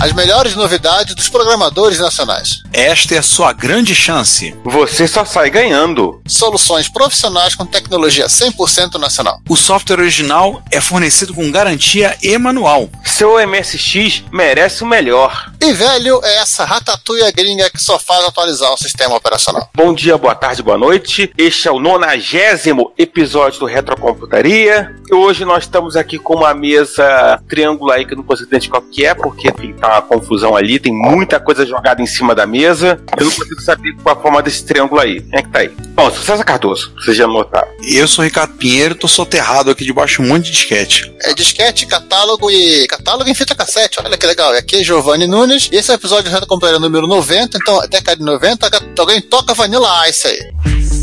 As melhores novidades dos programadores nacionais. Esta é a sua grande chance. Você só sai ganhando. Soluções profissionais com tecnologia 100% nacional. O software original é fornecido com garantia e manual. Seu MSX merece o melhor. E velho é essa ratatouille gringa que só faz atualizar o sistema operacional. Bom dia, boa tarde, boa noite. Este é o nonagésimo episódio do Retrocomputaria. E hoje nós estamos aqui com uma mesa triângulo aí que eu não consigo identificar o que é, porque enfim, tá uma confusão ali, tem muita coisa jogada em cima da mesa. Eu não consigo saber qual a forma desse triângulo aí. Quem é que tá aí? Bom, sou César Cardoso, vocês já notaram. Eu sou Ricardo Pinheiro, tô soterrado aqui debaixo de um monte de disquete. É disquete, catálogo e catálogo em fita cassete. Olha que legal. E aqui é Giovanni Nunes. E esse é o episódio do Reto Completo número 90. Então, década de 90, alguém toca Vanilla Ice aí.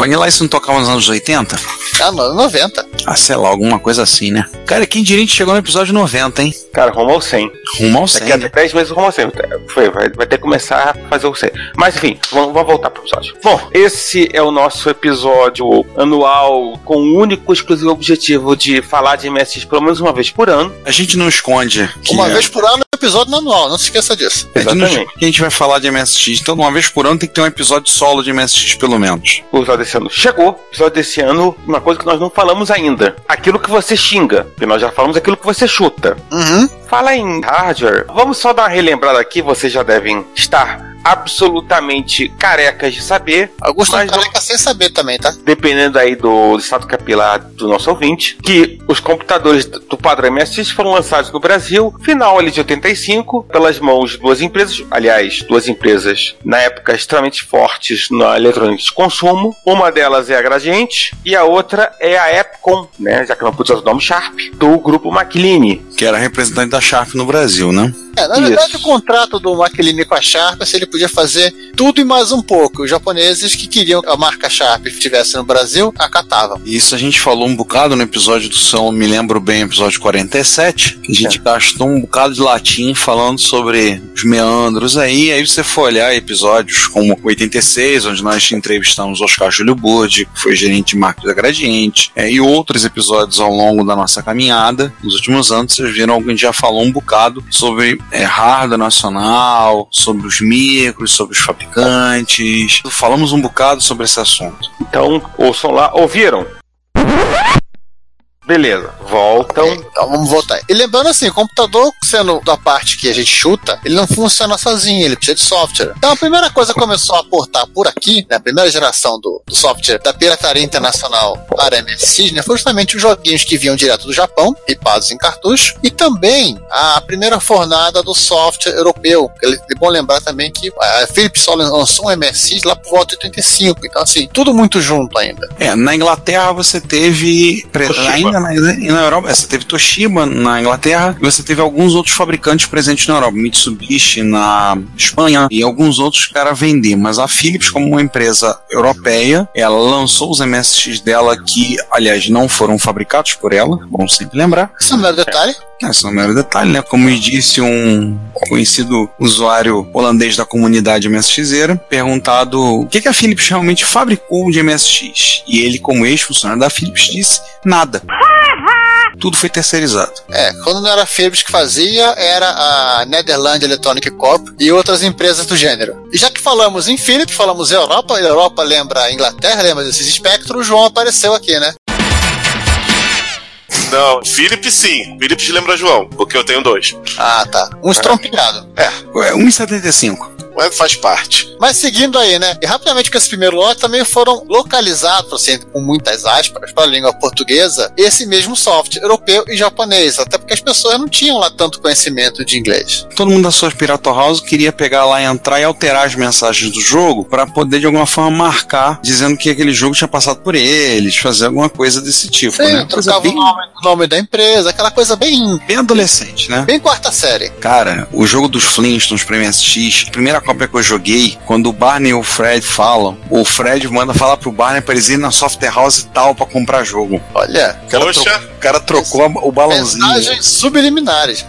Vanilla Ice não tocava nos anos 80? Ah, no- 90. Ah, sei lá, alguma coisa assim, né? Cara, quem diria que chegou no episódio 90, hein? Cara, rumo ao 100. Rumo ao 100. Daqui a 10 meses rumo ao 100. Foi, vai, vai ter que começar a fazer o 100. Mas enfim, vamos, vamos voltar pro episódio. Bom, esse é o nosso episódio anual com o único exclusivo objetivo de falar de MSX pelo menos uma vez por ano. A gente não esconde que Uma é- vez por ano, episódio anual. Não se esqueça disso. a gente, não Exatamente. esconde que a gente vai falar de MSX. Então, uma vez por ano tem que ter um episódio solo de MSX, pelo menos. O episódio desse ano chegou. O episódio desse ano, uma coisa que nós não falamos ainda. Aquilo que você xinga. Porque nós já falamos aquilo que você chuta. Uhum. Fala em hardware. Vamos só dar uma relembrada aqui. Vocês já devem estar absolutamente carecas de saber. Augusto Mas não- careca sem saber também, tá? dependendo aí do estado capilar do nosso ouvinte, que os computadores do padrão MSX foram lançados no Brasil, final ali de 85, pelas mãos de duas empresas, aliás, duas empresas na época extremamente fortes na eletrônica de consumo. Uma delas é a Gradiente e a outra é a Epcom, né, já que não pude usar o nome Sharp, do grupo Macline. Que era representante da Sharp no Brasil, né? É, na Isso. verdade, o contrato do Maquiline com a Sharp, se ele podia fazer tudo e mais um pouco. Os japoneses que queriam que a marca Sharp estivesse no Brasil, acatavam. Isso a gente falou um bocado no episódio do São, me lembro bem, episódio 47, que a gente gastou um bocado de latim falando sobre os meandros aí, aí você for olhar episódios como 86, onde nós entrevistamos Oscar Júlio Burdi, que foi gerente de marketing da Gradiente, é, e outros episódios ao longo da nossa caminhada, nos últimos anos, vocês viram que a gente já falou um bocado sobre é, hardware nacional, sobre os micros, sobre os fabricantes, falamos um bocado sobre esse assunto. Então, ouçam lá, ouviram? Beleza, voltam. Então vamos voltar. E lembrando assim, o computador, sendo da parte que a gente chuta, ele não funciona sozinho, ele precisa de software. Então a primeira coisa que começou a aportar por aqui, né, a primeira geração do, do software da pirataria internacional para MSX, né, foi justamente os joguinhos que vinham direto do Japão, ripados em cartucho, e também a primeira fornada do software europeu. É bom lembrar também que a Philips só lançou um MSX lá por volta de 85, então assim, tudo muito junto ainda. É, na Inglaterra você teve. Ainda e na Europa, é, você teve Toshiba na Inglaterra e você teve alguns outros fabricantes presentes na Europa, Mitsubishi na Espanha e alguns outros para vender. Mas a Philips, como uma empresa europeia, ela lançou os MSX dela que, aliás, não foram fabricados por ela, bom sempre lembrar. Esse é o mero detalhe. Esse não é o mero detalhe, né? Como disse um conhecido usuário holandês da comunidade MSXera, perguntado o que, que a Philips realmente fabricou de MSX. E ele, como ex-funcionário da Philips, disse nada. Tudo foi terceirizado. É, quando não era a Philips que fazia, era a Netherland Electronic Corp e outras empresas do gênero. E já que falamos em Philips, falamos em Europa, e a Europa lembra a Inglaterra, lembra desses espectros, o João apareceu aqui, né? Não, Felipe sim. Felipe lembra João, porque eu tenho dois. Ah, tá. Um estrompilhado. Ué, 1,75. Mas faz parte. Mas seguindo aí, né? E rapidamente com esse primeiro lote também foram localizados, assim, com muitas aspas, para a língua portuguesa, esse mesmo software europeu e japonês, até porque as pessoas não tinham lá tanto conhecimento de inglês. Todo mundo da sua Pirata House queria pegar lá, entrar e alterar as mensagens do jogo para poder de alguma forma marcar, dizendo que aquele jogo tinha passado por eles, fazer alguma coisa desse tipo, Sim, né? Trocava bem, o nome, nome da empresa, aquela coisa bem, bem adolescente, né? bem quarta série. Cara, o jogo dos Flintstones pra MSX, a primeira cópia que eu joguei, quando o Barney e o Fred falam, o Fred manda falar pro Barney pra eles irem na software house e tal pra comprar jogo. Olha, O cara, Poxa. tro- o cara trocou a- o balãozinho. mensagens subliminares.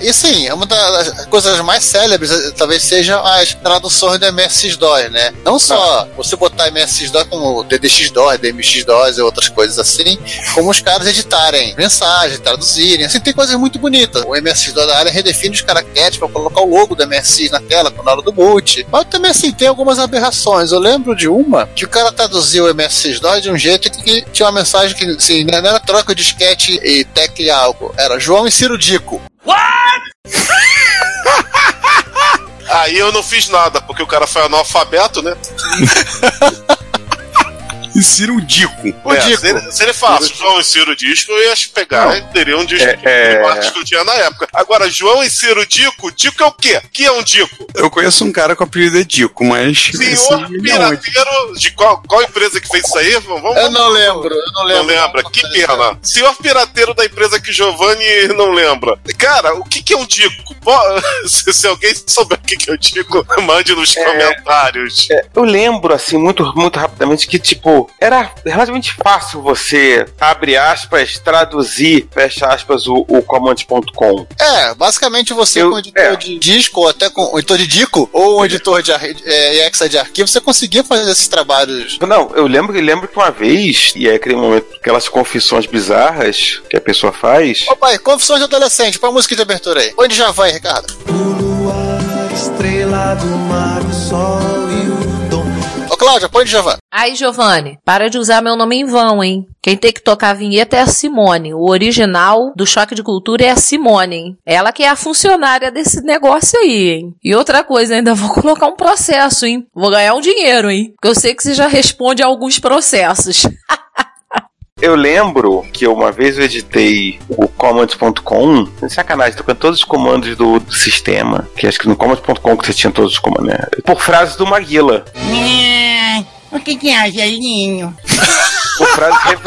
E sim, é uma das coisas mais célebres eh, talvez sejam as traduções do MS-DOS, né? Não só você botar MS-DOS como DDX-DOS, DMX-DOS e outras coisas assim, como os caras editarem mensagens, traduzirem, assim, tem coisas muito bonitas. O MS-DOS da área redefine os caracteres para colocar o logo do MSX na tela na hora do boot. Mas também, assim, tem algumas aberrações. Eu lembro de uma que o cara traduziu o MS-DOS de um jeito que tinha uma mensagem que, assim, não era troca de disquete e tecle algo. Era João e Ciro Dico. Aí eu não fiz nada, porque o cara foi analfabeto, né? E Ciro Dico. O É, Dico. Se ele, se ele falasse João e Ciro Disco, eu ia pegar e teria um disco É, de é. que eu tinha na época. Agora, João e Ciro Dico, Dico é o quê? Que é um Dico? Eu conheço um cara com o apelido de Dico, mas. Senhor é pirateiro, de qual, qual empresa que fez isso aí? Vamos, Eu não lembro, eu não Não lembro. lembra? Que pena. Senhor pirateiro da empresa que Giovanni não lembra. Cara, o que, que é um Dico? Pô, se, se alguém souber o que, que é um Dico, mande nos comentários. Eu lembro, assim, muito, muito rapidamente que, tipo, era relativamente fácil você, abre aspas, traduzir, fecha aspas, o, o command.com. É, basicamente você Eu- com um editor é. de disco, ou até com um editor de dico, ou um editor de é, exa de arquivo, você conseguia fazer esses trabalhos. Não, eu lembro, eu lembro que uma vez, e é aquele momento, aquelas confissões bizarras que a pessoa faz. Ô pai, confissões de adolescente, põe a música de abertura aí. Onde já vai, Ricardo? Estrela do mar, o sol Cláudia, põe de Javan. Aí, Giovanni, para de usar meu nome em vão, hein? Quem tem que tocar a vinheta é a Simone. O original do Choque de Cultura é a Simone, hein? Ela que é a funcionária desse negócio aí, hein? E outra coisa, ainda vou colocar um processo, hein? Vou ganhar um dinheiro, hein? Porque eu sei que você já responde a alguns processos. Eu lembro que uma vez eu editei o command.com, sem sacanagem, tocando todos os comandos do, do sistema, que acho que no command.com que você tinha todos os comandos, né? Por frases do Maguila. O que que é, Gelinho? Por frases,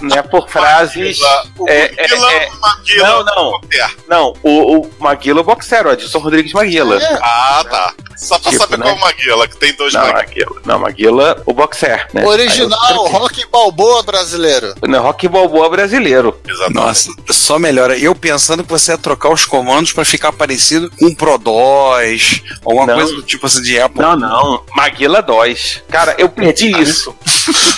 né, por frases... O É, é, Maguila, é. Maguila, Não, não. Não, o, o Maguila é o boxero, o Edson Rodrigues Maguila. É. Ah, tá. Só pra Tipo, saber né? qual Maguila, que tem dois Não, Maguila. Maguila. Não, Maguila, o boxer, né? Original rock balboa brasileiro. Não, Rock Balboa brasileiro. Exatamente. Nossa, só melhora. Eu pensando que você ia trocar os comandos pra ficar parecido com Pro 2, alguma Não. coisa do tipo assim de Apple. Não, não. Maguila 2. Cara, eu perdi isso.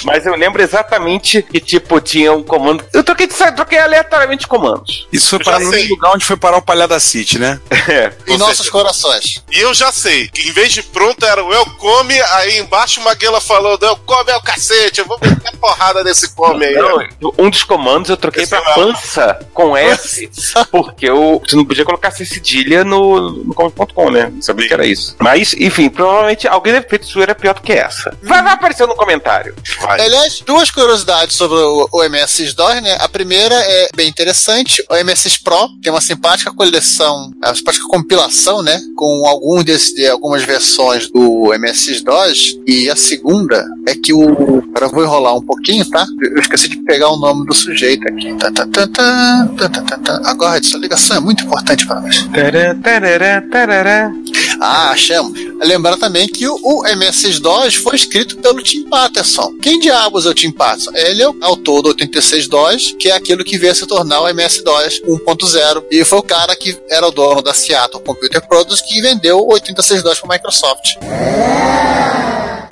Mas eu lembro exatamente que, tipo, tinha um comando. Eu troquei, de- troquei aleatoriamente comandos. Isso foi já no lugar onde foi parar o Palhada City, né? É. Em nossos certeza. corações. E eu já sei, que em vez de pronto era o eu come, aí embaixo o Maguila falando, eu come é o cacete, eu vou meter porrada nesse come aí. Não, um dos comandos eu troquei Esse pra é pança com S, porque eu, você não podia colocar C cedilha no, no command.com, né? Não sabia que era isso. Mas, enfim, provavelmente alguém deve ter feito zoeira pior do que essa. Vai, vai aparecer no comentário. Vai. Aliás, duas curiosidades sobre o, o MSX DOS, né? A primeira é bem interessante. O MSX Pro tem uma simpática coleção, uma simpática compilação, né? Com algum desse, de algumas versões do MSX DOS. E a segunda é que o. Agora vou enrolar um pouquinho, tá? Eu esqueci de pegar o nome do sujeito aqui. Tá, tá, tá, tá, tá, tá, tá, tá. Agora, essa ligação é muito importante para nós. Ah, achamos. Lembrando também que o, o MS-DOS foi escrito pelo Tim Patterson. Quem diabos é o Tim Patterson? Ele é o autor do 86-DOS, que é aquilo que veio a se tornar o MS-DOS 1.0. E foi o cara que era o dono da Seattle Computer Products que vendeu o 86-DOS para a Microsoft.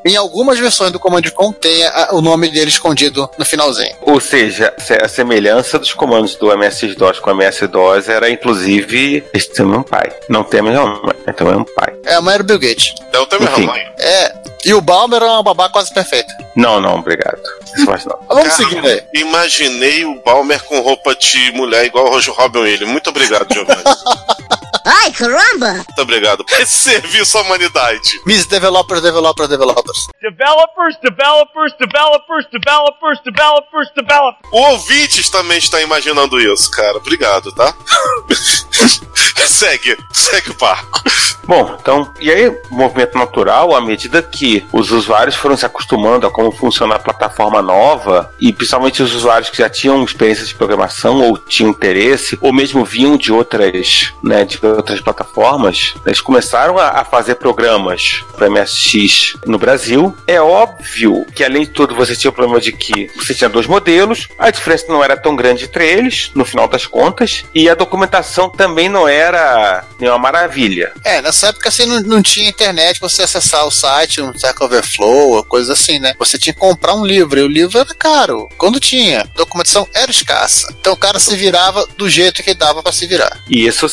Em algumas versões do Command Com tem a- o nome dele escondido no finalzinho. Ou seja, se- a semelhança dos comandos do MS-DOS com o MS-DOS era, inclusive, este é meu pai. Não tem a mesma mãe, então é um pai. É, mas era o Bill Gates. Então tem meu Enfim. tamanho. É, E o Balmer é uma babá quase perfeita. Não, não, obrigado. Isso faz não. Vamos seguir aí. Imaginei o Balmer com roupa de mulher igual o Roger Robin Williams. Muito obrigado, Giovanni. Ai, caramba! Muito obrigado por esse serviço à humanidade. Miss Developers, Developers, Developers. Developers, developers, developers, developers, developers, developers. O ouvintes também está imaginando isso, cara. Obrigado, tá? segue, segue o barco. Bom, então, e aí, movimento natural, à medida que os usuários foram se acostumando a como funciona a plataforma nova, e principalmente os usuários que já tinham experiência de programação ou tinham interesse, ou mesmo vinham de outras, né, de outras plataformas, eles começaram a, a fazer programas para MSX no Brasil. É óbvio que, além de tudo, você tinha o problema de que você tinha dois modelos, a diferença não era tão grande entre eles, no final das contas, e a documentação também não era nenhuma maravilha. É, nessa época assim não, não tinha internet você acessar o site, um Stack Overflow, coisa assim, né? Você tinha que comprar um livro, e o livro era caro. Quando tinha, a documentação era escassa. Então o cara se virava do jeito que dava pra se virar. E isso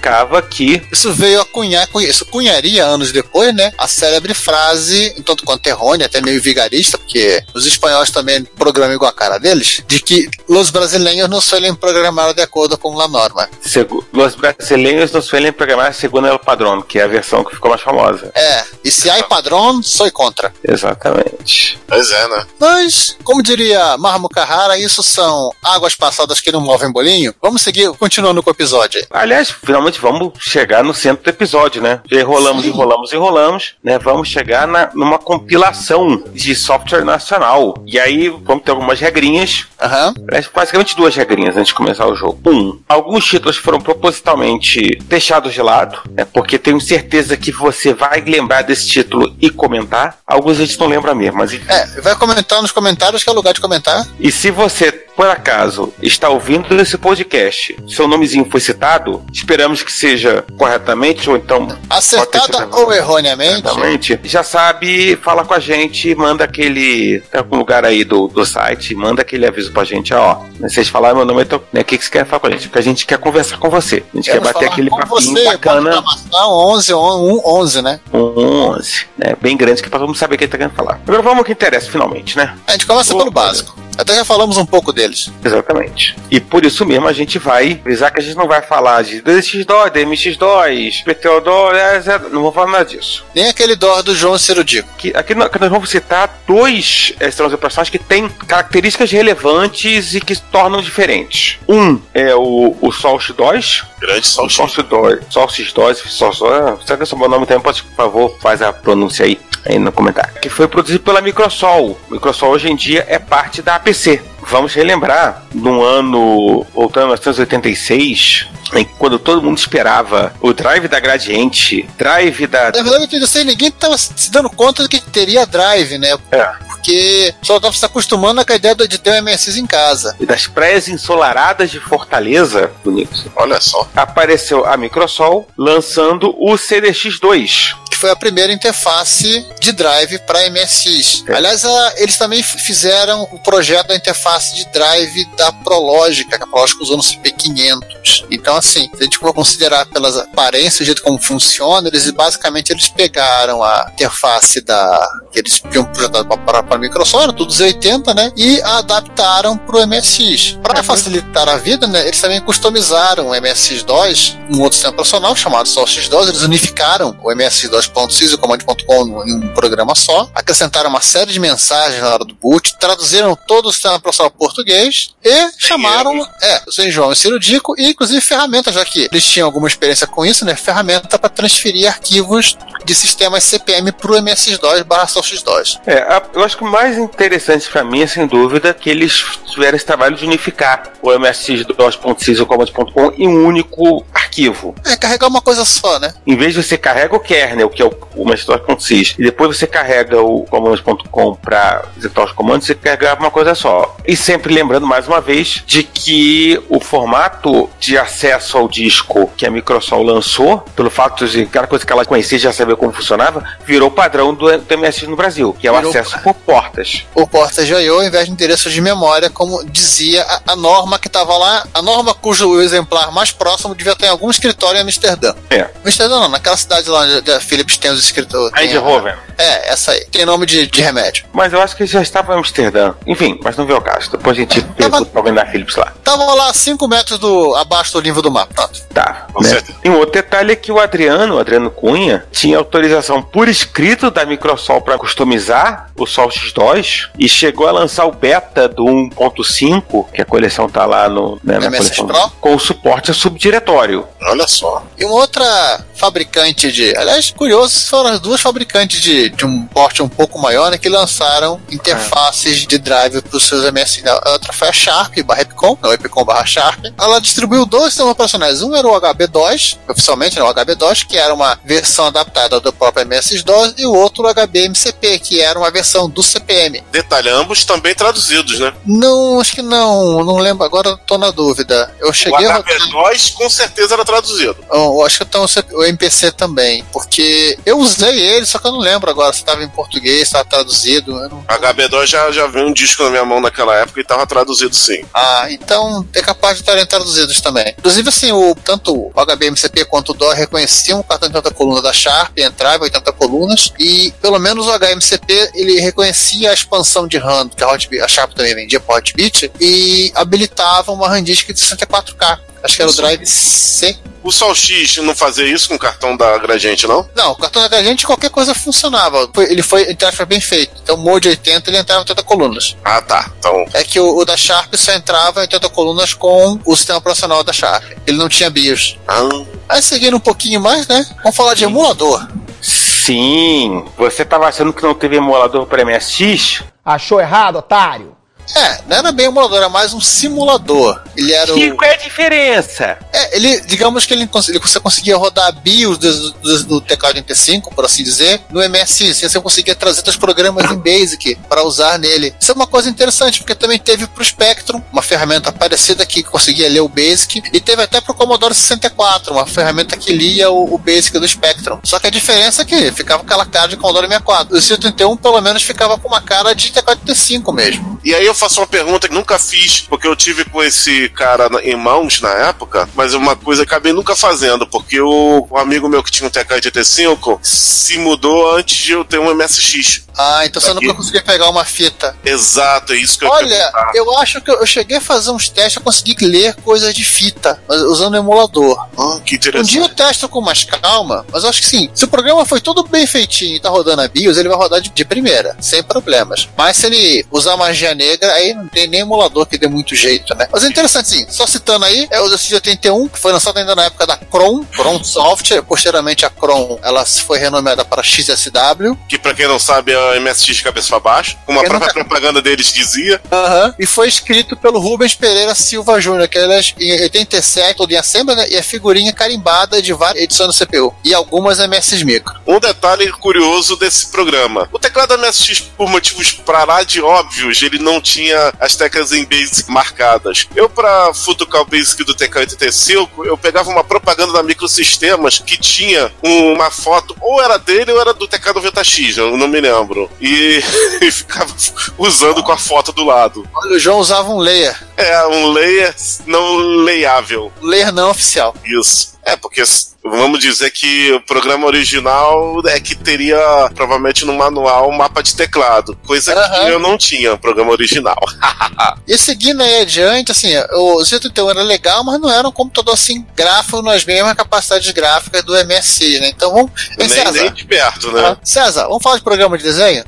significava que Isso veio a cunhar, isso cunharia anos depois, né? A célebre frase, um tanto quanto errônea, até meio vigarista, porque os espanhóis também programam igual a cara deles, de que os brasileiros não suelen programar de acordo com a norma. segu- os brasileiros não suelen programar segundo o padrão, que é a versão que ficou mais famosa. É, e se há padrão, sou contra. Exatamente. Pois é, né? Mas, como diria Marmo Carrara, isso são águas passadas que não movem bolinho. Vamos seguir, continuando com o episódio. Aliás, finalmente vamos chegar no centro do episódio, né? Enrolamos, Sim. enrolamos, enrolamos, né? Vamos chegar na, numa compilação de software nacional. E aí vamos ter algumas regrinhas. Aliás, basicamente duas regrinhas antes de começar o jogo. Um, alguns títulos foram propositalmente deixados de lado, né, porque tenho certeza que você vai lembrar desse título e comentar. Alguns a gente não lembra mesmo, mas. É, vai comentar nos comentários que é o lugar de comentar. E se você, por acaso, está ouvindo esse podcast, seu nomezinho foi citado, esperamos que seja corretamente ou então Acertada ou erroneamente. Exatamente. Já sabe, fala com a gente, manda aquele. Tem algum lugar aí do, do site, manda aquele aviso pra gente, ó. Vocês falaram meu nome, então, né, o que, que você quer falar com a gente? Porque a gente quer conversar com você. A gente Quero quer bater aquele papinho você, bacana. programação 11, 11, 11, né? Um 11, né? Bem grande que pra todo mundo saber o que ele tá querendo falar. Agora vamos ao que interessa, finalmente, né? A gente começa pelo básico. Até já falamos um pouco deles. Exatamente. E por isso mesmo a gente vai avisar que a gente não vai falar de DX2, DMX2, PTO2, é, não vou falar nada disso. Nem aquele dó do João Cirudico. que aqui nós, nós vamos citar dois sistemas operacionais que têm características relevantes e que se tornam diferentes. Um é o, o Solstice 2. Grande O salto. Solstice 2. Solstice 2. Solstice, ah, será que é o meu nome também? Pode, por favor, faz a pronúncia aí, aí no comentário. Que foi produzido pela Microsol. Microsol hoje em dia é parte da APC. Vamos relembrar, no ano, voltando a 1986, em que quando todo mundo esperava o drive da Gradiente, drive da Na verdade, eu não sei, ninguém tava se dando conta de que teria drive, né? É. Porque só tava se acostumando com a ideia de ter um MSX em casa. e das praias ensolaradas de Fortaleza, bonito, Olha só. apareceu a Microsol lançando o CDX2. Que foi a primeira interface de drive para MSX. É. Aliás, a- eles também fizeram o projeto da interface de drive da Prologica, que a Prologica usou no CP500. Então, assim, se a gente for considerar pelas aparências, o jeito como funciona, eles basicamente eles pegaram a interface da que eles tinham projetado para a Microsoft, tudo Z80, né? E adaptaram para o MSX. Para facilitar a vida, né? Eles também customizaram o MSX2, um outro sistema operacional chamado SolSys2. Eles unificaram o MSX2.sys e o Command.com em um programa só, acrescentaram uma série de mensagens na hora do boot, traduziram todo o sistema operacional português e chamaram, é, o Sr. João e Ciro Dico, e inclusive ferramentas, já que eles tinham alguma experiência com isso, né? Ferramenta para transferir arquivos de sistemas CPM para o MSX2 barra SolSys2. É, eu acho que o mais interessante pra mim é sem dúvida que eles tiveram esse trabalho de unificar o MSX2.6 e o Command.com em um único arquivo. É, carregar uma coisa só, né? Em vez de você carrega o kernel, que é o, o MS2.6, e depois você carrega o comandos.com para executar os comandos, você carrega uma coisa só. E sempre lembrando mais uma vez de que o formato de acesso ao disco que a Microsoft lançou, pelo fato de aquela coisa que ela conhecia já sabia como funcionava, virou padrão do, do MS no Brasil, que é o Virou- acesso por portas. O porta JIO ao invés de endereço de memória, como dizia a, a norma que estava lá, a norma cujo exemplar mais próximo devia ter em algum escritório em Amsterdã. É. Amsterdã não, naquela cidade lá onde a Philips tem os a- Eindhoven. É, essa aí. Tem nome de, de remédio. Mas eu acho que já estava em Amsterdã. Enfim, mas não veio ao caso. Depois a gente pergunta pra alguém da Philips lá. Tava lá a 5 metros do, abaixo do livro do mapa. Pronto. Tá. Com né? certeza. E um outro detalhe é que o Adriano, o Adriano Cunha, tinha autorização por escrito da Microsoft para customizar o Sol X2 e chegou a lançar o beta do 1.5, que a coleção tá lá no, né, na coleção, Pro? com o suporte a subdiretório. Olha só. E uma outra fabricante de. Aliás, curioso, foram as duas fabricantes de, de um porte um pouco maior, né? Que lançaram interfaces de drive para os seus MSI. A outra foi a Sharp, barra Epicom, não, Epicom barra Sharp. Ela distribuiu dois sistemas operacionais. Um era o HB2, oficialmente, né, o HB2, que era uma versão adaptada do próprio MS-DOS, e o outro o HB-MCP, que era uma versão do CPM. Detalhe, ambos também traduzidos, né? Não, acho que não, não lembro agora, tô na dúvida. Eu O cheguei a rodar- HB2 com certeza era traduzido. Eu acho que então o MPC também, porque eu usei ele, só que eu não lembro agora se estava em português, se estava traduzido. não- HB2 já, já veio um disco na minha mão naquela época e tava traduzido sim. Ah, então é capaz de estarem traduzidos também. Inclusive, assim, o, tanto o HBMCP quanto o DOR reconheciam o cartão de 80 colunas da Sharp, entrava 80 colunas, e pelo menos o HMCP ele reconhecia a expansão de RAM que a, Hotbit, a Sharp também vendia para Hotbit e habilitava uma RAM disk de 64K. Acho que era o drive C. O Sol X não fazia isso com o cartão da Gradiente, não? Não, o cartão da Gradiente qualquer coisa funcionava. Foi- ele foi, entre aspas, bem feito. Então, o Mode 80 ele entrava em 80 colunas. Ah, tá. Então, É que o, o da Sharp só entrava em 80 colunas com o sistema operacional da Sharp. Ele não tinha BIOS. ah, Aí seguindo um pouquinho mais, né? Vamos falar de emulador. Sim, você tava achando que não teve emulador para MSX? Achou errado, otário? É, não era bem emulador, era mais um simulador. Ele era o. Qual é a diferença? É, ele, digamos que ele, ele- você conseguia rodar BIOS do, do, do teclado 85, por assim dizer, no MSI. Você conseguia trazer seus programas em Basic para usar nele. Isso é uma coisa interessante, porque também teve para o Spectrum, uma ferramenta parecida que conseguia ler o Basic, e teve até para o Commodore 64, uma ferramenta que lia o, o Basic do Spectrum. Só que a diferença é que ficava com aquela cara de Commodore 64. O 131 pelo menos ficava com uma cara de teclado 85 mesmo. E aí eu faço uma pergunta que nunca fiz, porque eu tive com esse cara em mãos na época, mas é uma coisa que acabei nunca fazendo, porque o, um amigo meu que tinha um TK-85 se mudou antes de eu ter um MSX. Ah, então você nunca conseguia pegar uma fita. Exato, é isso que eu Olha, eu acho que eu cheguei a fazer uns testes, eu consegui ler coisas de fita, usando o emulador. Ah, que Um interessante. dia eu testo com mais calma, mas eu acho que sim. Se o programa foi todo bem feitinho e tá rodando a BIOS, ele vai rodar de, de primeira, sem problemas. Mas se ele usar magia negra, aí não tem nem emulador que dê muito jeito, né? Mas é interessante, sim. Só citando aí, é o Decide 81, que foi lançado ainda na época da Cron, Cron Software. Posteriormente, a Cron, ela foi renomeada para XSW. Que pra quem não sabe é MSX de cabeça pra baixo, como a própria nunca- propaganda deles dizia. Aham. E foi escrito pelo Rubens Pereira Silva Júnior, que ele é em 87, todo em Assembly, né? E a figurinha carimbada de várias edições do CPU. E algumas MS Micro. Um detalhe curioso desse programa. O teclado MSX, por motivos pra lá de óbvios, ele não tinha as teclas em Basic marcadas. Eu, pra futucar o Basic do TK-85, eu pegava uma propaganda da Microsistemas que tinha um- uma foto, ou era dele ou era do TK-90X, eu não me lembro. E, e ficava usando com a foto do lado. Olha, o João usava um layer. É, um layer não layável. Layer não oficial. Isso. É, porque vamos dizer que o programa original é que teria provavelmente no manual um mapa de teclado, coisa Aham. que eu não tinha no programa original. E seguindo aí adiante, assim, o Z31 era legal, mas não era um computador assim gráfico nas mesmas capacidades gráficas do MSI, né? Então vamos. Nem, César, nem de perto, né? César, vamos falar de programa de desenho?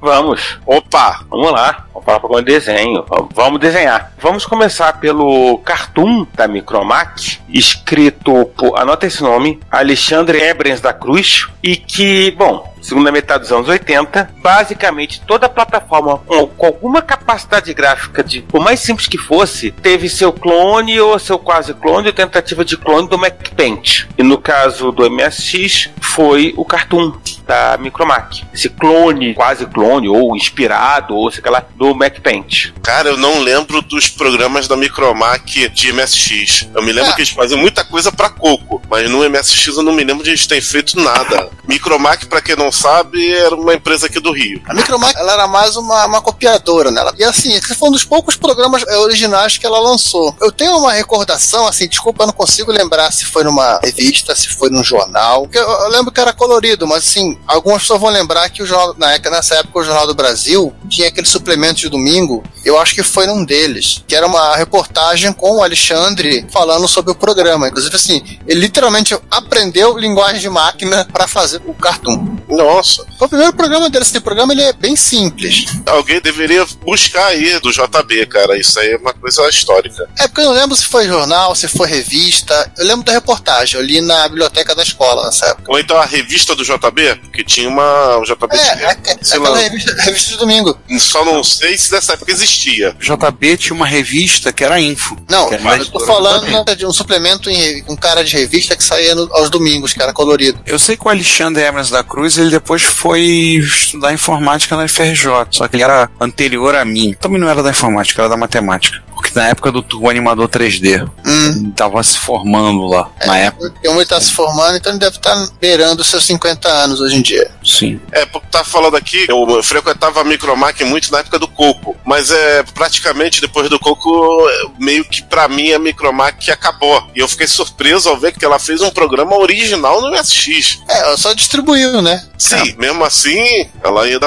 Vamos. Opa! Vamos lá, vamos falar para o desenho. Vamos desenhar. Vamos começar pelo cartoon da Micromac, escrito por, anota esse nome, Alexandre Ebrens da Cruz, e que, bom, segunda metade dos anos 80, basicamente toda plataforma com, com alguma capacidade gráfica, de, por mais simples que fosse, teve seu clone ou seu quase clone ou tentativa de clone do MacPaint. E no caso do MSX, foi o cartoon da Micromac. Esse clone, quase clone, ou inspirado, ou sei lá, do MacPaint. Cara, eu não lembro dos programas da Micromac de MSX. Eu me lembro Ah. que eles faziam muita coisa pra Coco, mas no MSX eu não me lembro de eles terem feito nada. Micromac, pra quem não sabe, era uma empresa aqui do Rio. A Micromac ela era mais uma, uma copiadora, né? Ela- E assim, esse foi um dos poucos programas eh, originais que ela lançou. Eu tenho uma recordação, assim, desculpa, eu não consigo lembrar se foi numa revista, se foi num jornal. Eu, eu lembro que era colorido, mas assim, algumas pessoas vão lembrar que o jornal, na época, nessa época o Jornal do Brasil tinha aquele suplemento de domingo. Eu acho que foi num deles, que era uma reportagem com o Alexandre falando sobre o programa. Inclusive, assim, ele literalmente aprendeu linguagem de máquina para fazer o cartoon. Nossa, Foi o primeiro programa dele. Esse programa ele é bem simples. alguém deveria buscar aí do JB, cara. Isso aí é uma coisa histórica. É porque eu não lembro se foi jornal, se foi revista. Eu lembro da reportagem, eu li na biblioteca da escola nessa época. Ou então a revista do JB, porque tinha uma. O JB É, tinha. é, é aquela lá. revista, revista de domingo. Só não sei se nessa época existia. JB tinha uma revista que era Info. Não, era da eu tô falando de um suplemento em, com cara de revista que saía no- aos domingos, que era colorido. Eu sei que o Alexandre Hermes da Cruz, ele depois foi estudar informática na FRJ, só que ele era anterior a mim. Também não era da informática, era da matemática. Porque na época do Turbo Animador 3D, Hum. ele tava se formando lá, na época. Porque ele tá se formando, então ele deve estar beirando os seus 50 anos hoje em dia. Sim. É, porque tá falando aqui, eu frequentava a Micromac muito na época do Coco, mas é praticamente depois do Coco, é, meio que pra mim a Micromac acabou. E eu fiquei surpreso ao ver que ela fez um programa original no MSX. É, ela só distribuiu, né? Sim, mesmo assim, ela ainda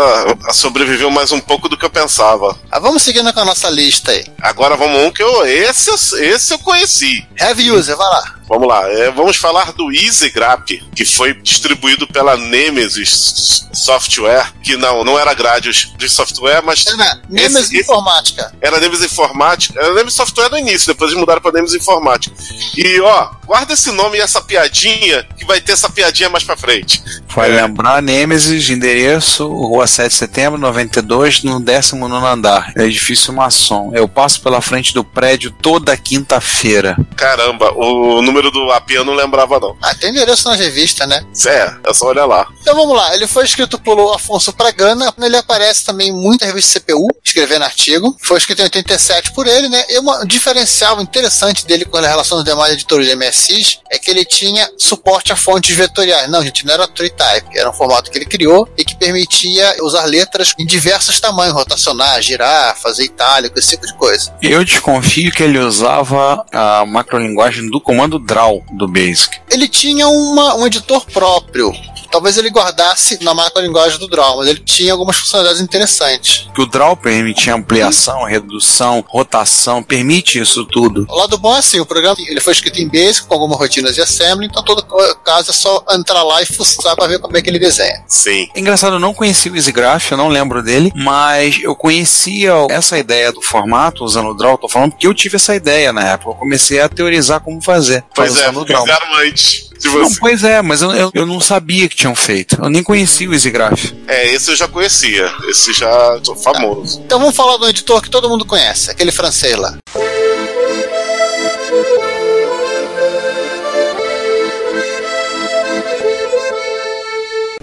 sobreviveu mais um pouco do que eu pensava. Ah, vamos seguindo com a nossa lista aí. Agora vamos um que eu. Esse, esse eu conheci. Heavy User, vai lá. Vamos lá, é, vamos falar do EasyGraph, que foi distribuído pela Nemesis Software, que não, não era Gradius de software, mas Era Nemesis esse- Informática. era Nemesis Informática. Era Nemesis Software no início, depois eles mudaram pra Nemesis Informática. E ó, guarda esse nome e essa piadinha, que vai ter essa piadinha mais pra frente. Vai lembrar Nêmesis, endereço, Rua 7 de Setembro, 92, no 19 andar. É edifício maçom. Eu passo pela frente do prédio toda quinta-feira. Caramba, o número do AP eu não lembrava, não. Ah, tem endereço na revista, né? É, é só olhar lá. Então vamos lá, ele foi escrito pelo Afonso Pragana, ele aparece também em muita revista CPU, escrevendo artigo. Foi escrito em 87 por ele, né? E um diferencial interessante dele com relação aos demais editores de MSX é que ele tinha suporte a fontes vetoriais. Não, gente, não era tree type, era um formato que ele criou e que permitia usar letras em diversos tamanhos, rotacionar, girar, fazer itálico, esse tipo de coisa. Eu desconfio que ele usava a macrolinguagem do comando draw do Basic. Ele tinha uma- um editor próprio. Talvez ele guardasse na macrolinguagem do Draw, mas ele tinha algumas funcionalidades interessantes. Que o draw permite ampliação, redução, rotação, permite isso tudo. O lado bom é assim, o programa ele foi escrito em Basic com algumas rotinas de assembly, então todo caso é só entrar lá e fuçar para ver como é que ele desenha. Sim. Engraçado, eu não conhecia o EasyGraph, eu não lembro dele, mas eu conhecia essa ideia do formato usando o draw, tô falando porque eu tive essa ideia na época, eu comecei a teorizar como fazer. Pois é, usando o draw. fizeram antes de Não, você. pois é, mas eu, eu, eu não sabia que tinham feito. Eu nem conhecia o EasyGraph. É, esse eu já conhecia. Esse já tô famoso. Então vamos falar do editor que todo mundo conhece, aquele francês lá.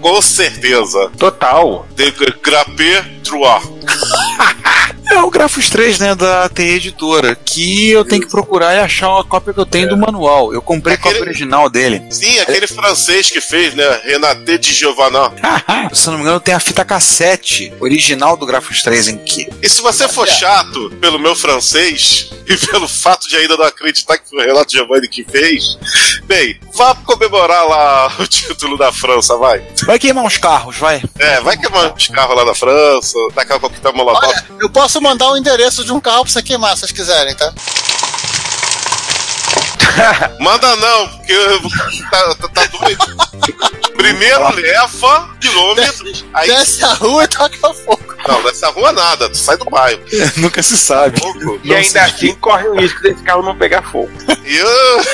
Com certeza. Total. De Grapé Trois. É o Grafos 3, né, da TE Editora, que eu tenho que procurar e achar a cópia que eu tenho do manual. Eu comprei a Aquele- cópia original dele. Sim, aquele francês que fez, né? Renate de Giovanna. Se eu não me engano, tem a fita cassete original do Grafos 3 em que E se você for chato pelo meu francês e pelo fato de ainda não acreditar que foi o Renato Giovanni que fez, bem, vá comemorar lá o título da França, vai. Vai queimar uns carros, vai. É, vai queimar uns carros lá da França, daquela coquetel molotov. Olha, eu posso mandar o endereço de um carro pra você queimar, se vocês quiserem, tá? Manda não, porque eu- tá, tá, tá doido. Primeiro leva quilômetros, aí Desce a rua e toca fogo. não, dessa rua nada, tu sai do bairro. Nunca se sabe. Pouco. E ainda assim corre o risco desse carro não pegar fogo. E eu,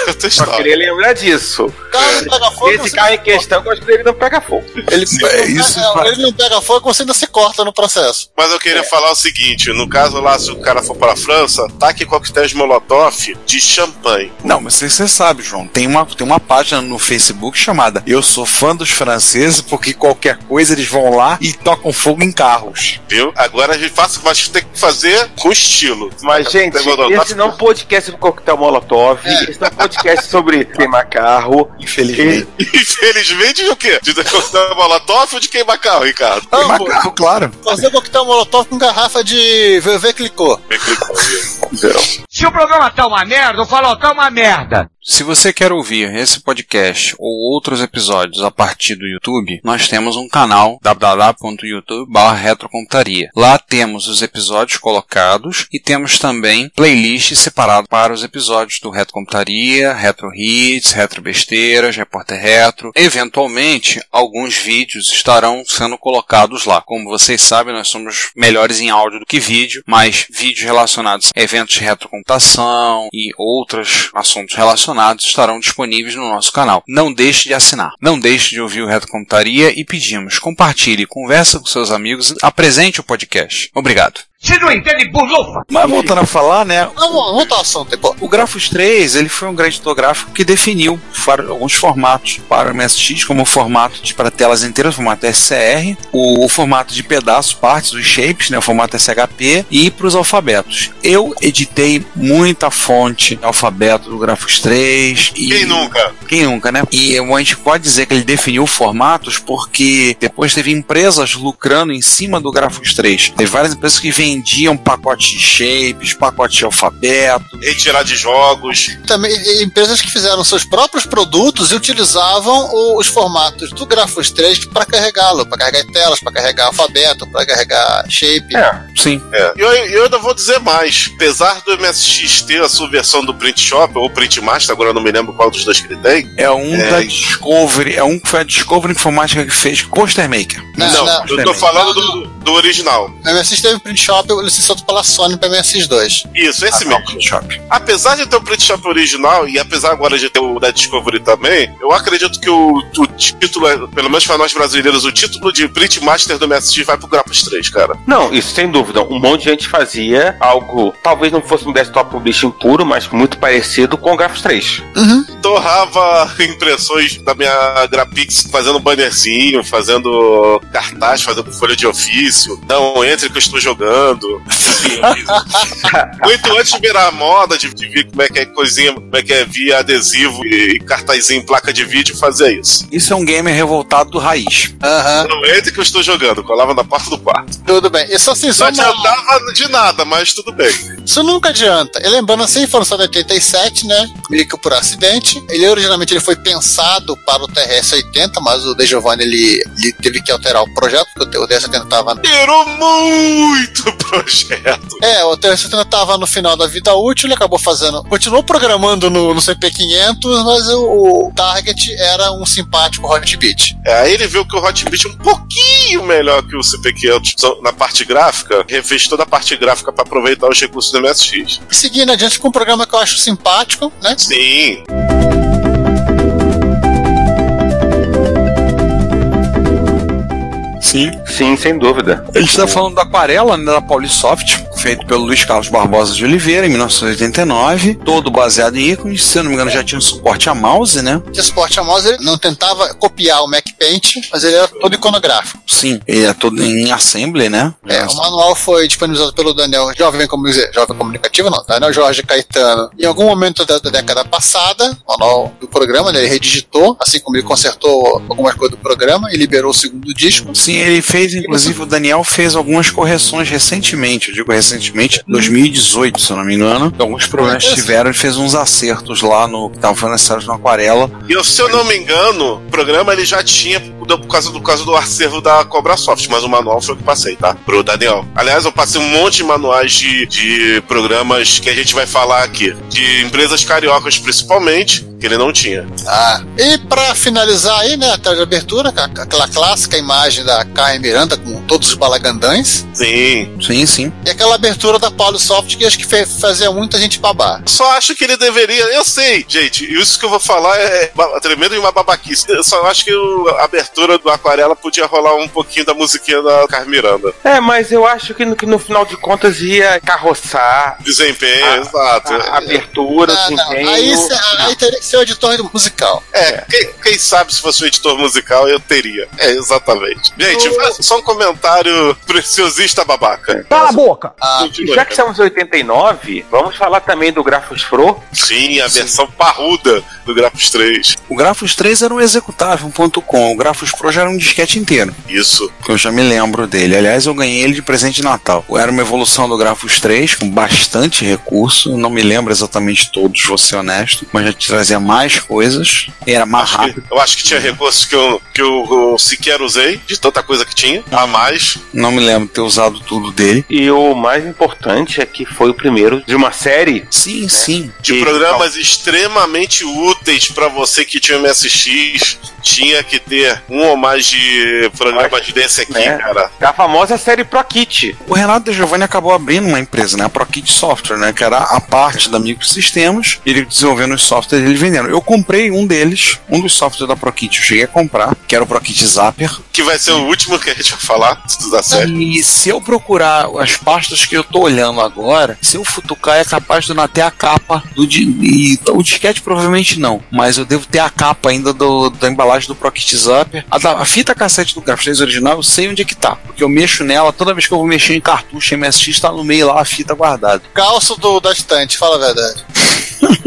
eu tô Só queria lembrar disso. Carro não pega fogo. Esse carro em não questão, eu gosto dele não pega fogo. Ele, É, isso não, faz- ele não pega fogo, você ainda se corta no processo. Mas eu queria falar o seguinte: no caso lá, se o cara for para a França, taque coquetéis Molotov de champanhe. Não, mas você você sabe, João, tem uma tem uma página no Facebook chamada Eu sou fã dos franceses porque qualquer coisa eles vão lá e tocam fogo em carros. Viu? Agora a gente faz, mas tem que fazer com estilo. Mas, gente, esse não é um podcast sobre coquetel molotov, esse não é um podcast sobre queimar carro. Infelizmente. Infelizmente, o quê? De coquetel molotov ou de queimar carro, Ricardo? Queimar carro, claro. Fazer coquetel molotov com garrafa de VV clicou. Se o programa tá uma merda, o falou tá uma merda. Se você quer ouvir esse podcast ou outros episódios a partir do YouTube, nós temos um canal www.youtube.retrocomputaria. Lá temos os episódios colocados e temos também playlist separado para os episódios do Retro Computaria, Retro Hits, Retro Besteiras, Repórter Retro. Eventualmente, alguns vídeos estarão sendo colocados lá. Como vocês sabem, nós somos melhores em áudio do que vídeo, mas vídeos relacionados a eventos de e outros assuntos relacionados estarão disponíveis no nosso canal. Não deixe de assinar. Não deixe de ouvir o Reto Computaria e pedimos, compartilhe, conversa com seus amigos, apresente o podcast. Obrigado. Você não entende bulufa? Mas voltando a falar, né? Vamos, voltar ao assunto. O Grafos 3 ele foi um grande gráfico que definiu alguns formatos para o MSX, como o formato de, para telas inteiras, o formato SCR, o, o formato de pedaços, partes, os shapes, né, o formato SHP, e para os alfabetos. Eu editei muita fonte alfabeto do Grafos 3. E, Quem nunca? Quem nunca, né? E a gente pode dizer que ele definiu formatos porque depois teve empresas lucrando em cima do Grafos 3. Teve várias empresas que vendiam pacote de shapes, pacote de alfabeto. Retirar de jogos. Também empresas que fizeram seus próprios produtos e utilizavam o- os formatos do Grafos 3 para carregá-lo, para carregar telas, para carregar alfabeto, para carregar shape. Sim. É. E eu, eu ainda vou dizer mais. Apesar do MSX ter a sua versão do Print Shop ou Print Master, agora eu não me lembro qual dos dois que ele tem. É um É. da Discovery, é um que foi a Discovery Informática que fez Poster Maker. Não, Não, não. eu tô falando do, do original. O MSX teve o print shop licenciado pela Sony para MSX2. Isso, esse Ah, mesmo. Shop. Apesar de ter o Print Shop original e apesar agora de ter o da Discovery também, eu acredito que o, o título, é- pelo menos para nós brasileiros, o título de Print Master do MSX vai pro Grapos 3, cara. Não, isso sem dúvida. Um monte de gente fazia algo, talvez não fosse um desktop publishing puro, mas muito parecido com o Graphics 3. Torrava impressões da minha Grapix fazendo bannerzinho, fazendo cartaz, fazendo folha de ofício. Não, entre que eu estou jogando. Muito antes de virar moda, de, de ver como é que é coisinha, como é que é via adesivo e cartazinho em placa de vídeo, fazia isso. Isso é um gamer revoltado do raiz. Aham, Não entre que eu estou jogando, colava na porta do quarto. tudo bem. Isso assim, Não só uma... adiantava de nada, mas tudo bem. Isso nunca adianta. E lembrando assim, foi lançado em 87, né? Meio que por acidente. Ele originalmente ele foi pensado para o TRS-80, mas o De Giovanni ele, ele teve que alterar o projeto, porque o TRS-80 estava Virou muito projeto. É, o TRS-80 estava no final da vida útil, ele acabou fazendo. Continuou programando no, no CP500, mas o, o target era um simpático Hotbit. É, aí ele viu que o Hotbit é um pouquinho melhor que o CP500 só na parte gráfica, refez toda a parte gráfica para aproveitar os recursos MSX. E seguindo adiante com um programa que eu acho simpático, né? Sim, Sim. Sim, sem dúvida. A gente está falando da Aquarela, né, da Paulisoft, feito pelo Luiz Carlos Barbosa de Oliveira, em 1989, todo baseado em ícones, se eu não me engano já tinha suporte a mouse, né? Que suporte a mouse ele não tentava copiar o Mac Paint, mas ele era todo iconográfico. Sim, ele é todo em assembly, né? É, o manual foi disponibilizado pelo Daniel Jovem, como dizer, Jovem Comunicativo, não, Daniel Jorge Caetano. Em algum momento da, da década passada, o manual do programa, né, ele redigitou, assim como ele consertou algumas coisas do programa e liberou o segundo disco. Sim, ele fez, inclusive, o Daniel fez algumas correções recentemente, eu digo recentemente, 2018, se eu não me engano. Alguns problemas que tiveram, ele fez uns acertos lá no que estavam necessários na aquarela. e eu, se eu não me engano, o programa ele já tinha por causa do caso do acervo da Cobra Soft, mas o manual foi o que passei, tá? Pro Daniel. Aliás, eu passei um monte de manuais de, de programas que a gente vai falar aqui, de empresas cariocas principalmente, que ele não tinha. Ah, e pra finalizar aí, né, a tela de abertura, aquela clássica imagem da Kai Miranda com todos os balagandães, Sim. Sim, sim. e aquela abertura da Paulosoft que acho que fe- fazia muita gente babar. Só acho que ele deveria. Eu sei, gente, isso que eu vou falar é ba- tremendo e uma babaquice. Eu só acho que o- a abertura do Aquarela podia rolar um pouquinho da musiquinha da Carmiranda. É, mas eu acho que no, que no final de contas ia carroçar Desempenho, Ah, exato. a abertura, Ah, não, desempenho. aí cê- aí teria, ser o editor musical. É, Quem, quem sabe se fosse um editor musical eu teria. É, exatamente. Gente, faz só um comentário preciosista babaca. Cala a boca! Ah, já que estamos em 89, vamos falar também do Grafos Pro. Sim, a versão parruda do Grafos 3. O Grafos 3 era um executável, um ponto .com. O Grafos Pro já era um disquete inteiro. Isso. que eu já me lembro dele. Aliás, eu ganhei ele de presente de Natal. Era uma evolução do Grafos 3, com bastante recurso. Não me lembro exatamente todos, vou ser honesto, mas já trazia mais coisas. E era mais Acho que- rápido. eu acho que tinha recursos que eu, que eu, eu sequer usei, de tanta coisa que tinha, a mais. Não me lembro de ter usado tudo dele. E o mais importante é que foi o primeiro de uma série. Sim, sim. De E- programas extremamente úteis pra você que tinha MSX. Tinha que ter um ou mais de programas desse aqui, né? cara. A famosa série Pro Kit. O Renato De Giovanni acabou abrindo uma empresa, né? A ProKit Software, né? Que era a parte da Microsistemas, ele desenvolvendo os softwares e ele vendendo. Eu comprei um deles, um dos softwares da ProKit, eu cheguei a comprar, que era o ProKit Zapper. Que vai ser o último que a gente vai falar da série. E se eu procurar as pastas que eu tô olhando agora, se eu futucar é capaz de eu não ter a capa do di e o disquete provavelmente não, mas eu devo ter a capa ainda do, da embalagem do ProKit Zapper. A, da- a fita cassete do Graphics 3 original eu sei onde é que tá, porque eu mexo nela toda vez que eu vou mexer em cartucho MSX tá no meio lá a fita guardada. Calço do, da estante, fala a verdade.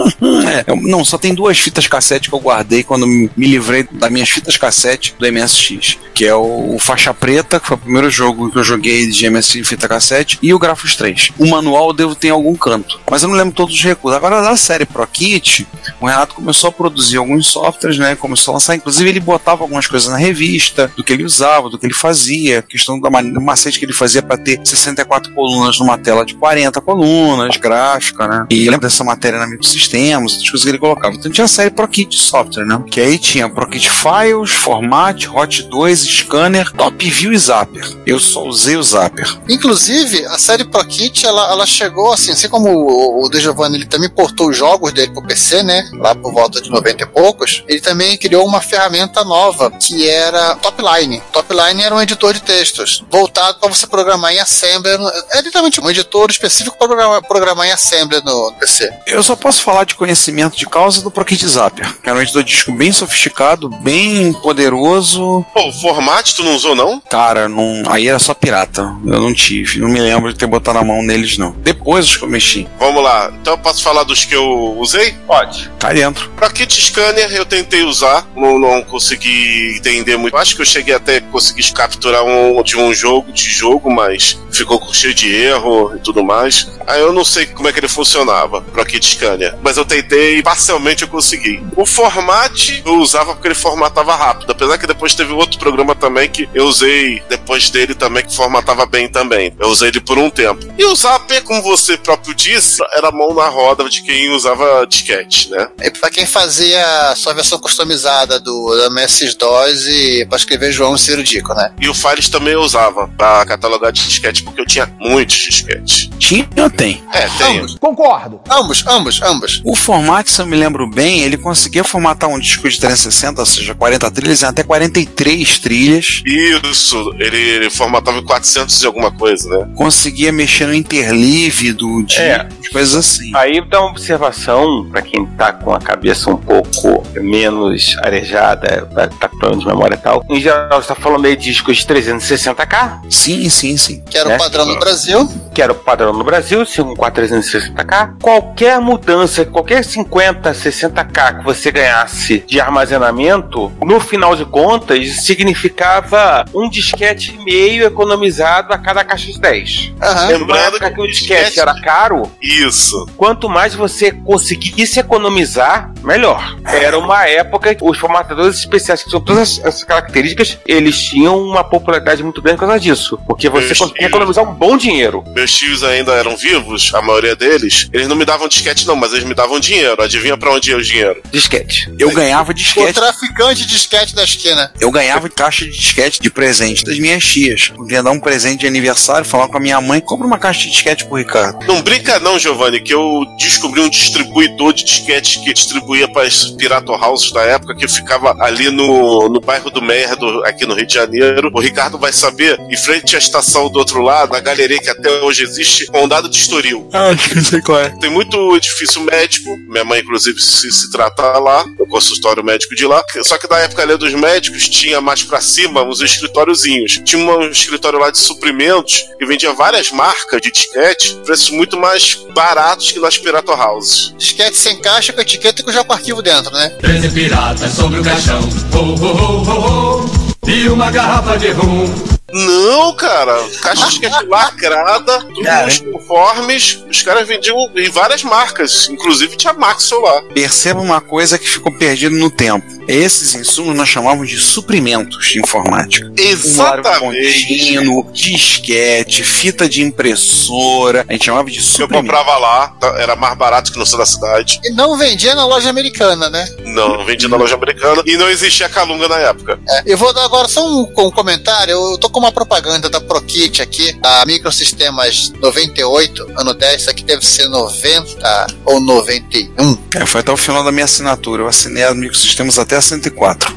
É, eu- não, só tem duas fitas cassete que eu guardei quando me livrei das minhas fitas cassete do MSX, que é o, o Faixa Preta, que foi o primeiro jogo que eu joguei de MSX em fita cassete, e o Grafos 3. O manual eu devo ter em algum canto, mas eu não lembro todos os recursos. Agora, da série Pro Kit, o Renato começou a produzir alguns softwares, né, começou a lançar, inclusive ele botava algumas coisas na revista, do que ele usava, do que ele fazia, questão da maneira, macete que ele fazia para ter 64 colunas numa tela de 40 colunas, gráfica, né, e eu lembro dessa matéria na Microsistemas, outras coisas que ele colocava. Então tinha a série ProKit Software, né? Que aí tinha ProKit Files, Format, Hot 2, Scanner, Top View e Zapper. Eu só usei o Zapper. Inclusive, a série Pro Kit, ela, ela chegou assim, assim como o, o De Giovanni, ele também portou os jogos dele pro PC, né? Lá por volta de 90 e poucos. Ele também criou uma ferramenta nova, que era Topline. Topline era um editor de textos, voltado para você programar em Assembler. no- É literalmente um editor específico para programar, programar em Assembler no, no PC. Eu só posso falar de conhecimento de causa do ProKit Zapper. Que era um editor de disco bem sofisticado, bem poderoso. Pô, o formato tu não usou, não? Cara, não, aí era só pirata. Eu não tive. Não me lembro de ter botado a mão neles, não. Depois os que eu mexi. Vamos lá. Então eu posso falar dos que eu usei? Pode. Tá dentro. Pra kit scanner eu tentei usar, não, não consegui entender muito. Acho que eu cheguei até a conseguir capturar um de um jogo de jogo, mas ficou cheio de erro e tudo mais. Aí eu não sei como é que ele funcionava pra kit scanner, mas eu tentei e parcialmente eu consegui. O format eu usava porque ele formatava rápido, apesar que depois teve outro programa também que eu usei depois dele também que formatava bem também. Eu usei ele por um tempo. E o Zapper, como você próprio disse, era mão na roda de quem usava disquete, né? E para quem fazia sua versão customizada do, do MS-DOS e para escrever João Ciro Dico, né? E o Files também eu usava pra catalogar de disquete, porque eu tinha muitos disquetes. Tinha ou tem? É. Ambos, Concordo. ambos, ambos, ambos. O formato, se eu me lembro bem, ele conseguia formatar um disco de 360, ou seja, 40 trilhas, até 43 trilhas. Isso, ele, ele formatava em 400 e alguma coisa, né? Conseguia mexer no interleave do disco, É. coisas assim. Aí dá uma observação pra quem tá com a cabeça um pouco menos arejada, tá tá com problema de memória e tal. Em geral, você tá falando aí de discos de 360k, Sim, sim, sim. Que era Né? o padrão no Brasil. que era o padrão no Brasil, 5460K. Qualquer mudança, qualquer 50, 60K que você ganhasse de armazenamento, no final de contas, significava um disquete e meio economizado a cada caixa de 10. Aham. Numa Lembrando que que o o disquete disquete- era caro, Isso. quanto mais você conseguisse economizar, melhor. Era uma época que os formatadores especiais, que são todas essas- características, eles tinham uma popularidade muito grande por causa disso. Porque você Meus conseguia tios. economizar um bom dinheiro. Meus tios ainda eram vivos, a maioria deles. Eles não me davam disquete, não, mas eles me davam dinheiro. Adivinha pra onde ia o dinheiro? Disquete. Eu ganhava O disquete. traficante de disquete da esquina. Eu ganhava caixa de disquete de presente das minhas tias. Eu ia dar um presente de aniversário, falar com a minha mãe, compra uma caixa de disquete pro Ricardo. Não brinca não, Giovanni, que eu descobri um distribuidor de disquetes que distribuía para as Pirato Houses da época, que ficava ali no, no bairro do Merdo, aqui no Rio de Janeiro. O Ricardo vai saber, em frente à estação do outro lado, a galeria que até hoje existe, Condado de Estoril. Ah, acho que não sei qual é. Tem muito edifício médico, minha mãe, inclusive, se, se trata lá, no consultório médico de lá. Só que na época ali dos médicos, tinha mais pra cima uns escritóriozinhos. Tinha um escritório lá de suprimentos que vendia várias marcas de disquete, preços muito mais baratos que nas Pirata House. Disquete sem caixa, com etiqueta e com já com arquivo dentro, né? Treze piratas sobre o caixão. Ho, ho, ho, ho, ho. E uma garrafa de rum. Não, cara. Caixa de lacrada, todos conformes. Os caras vendiam em várias marcas, inclusive tinha Maxwell lá. Perceba uma coisa que ficou perdida no tempo. Esses insumos nós chamávamos de suprimentos de informática. Exatamente. contínuo, disquete, fita de impressora. A gente chamava de Eu suprimento. comprava lá, tá- era mais barato que no sul da cidade. E não vendia na loja americana, né? Não, não vendia na loja americana e não existia Calunga na época. É, eu vou dar agora só um, um comentário. Eu tô com uma propaganda da ProKit aqui, da Microsistemas 98, ano 10. Isso aqui deve ser 90 ou 91. É, foi até o final da minha assinatura. Eu assinei a Microsistemas até a 104.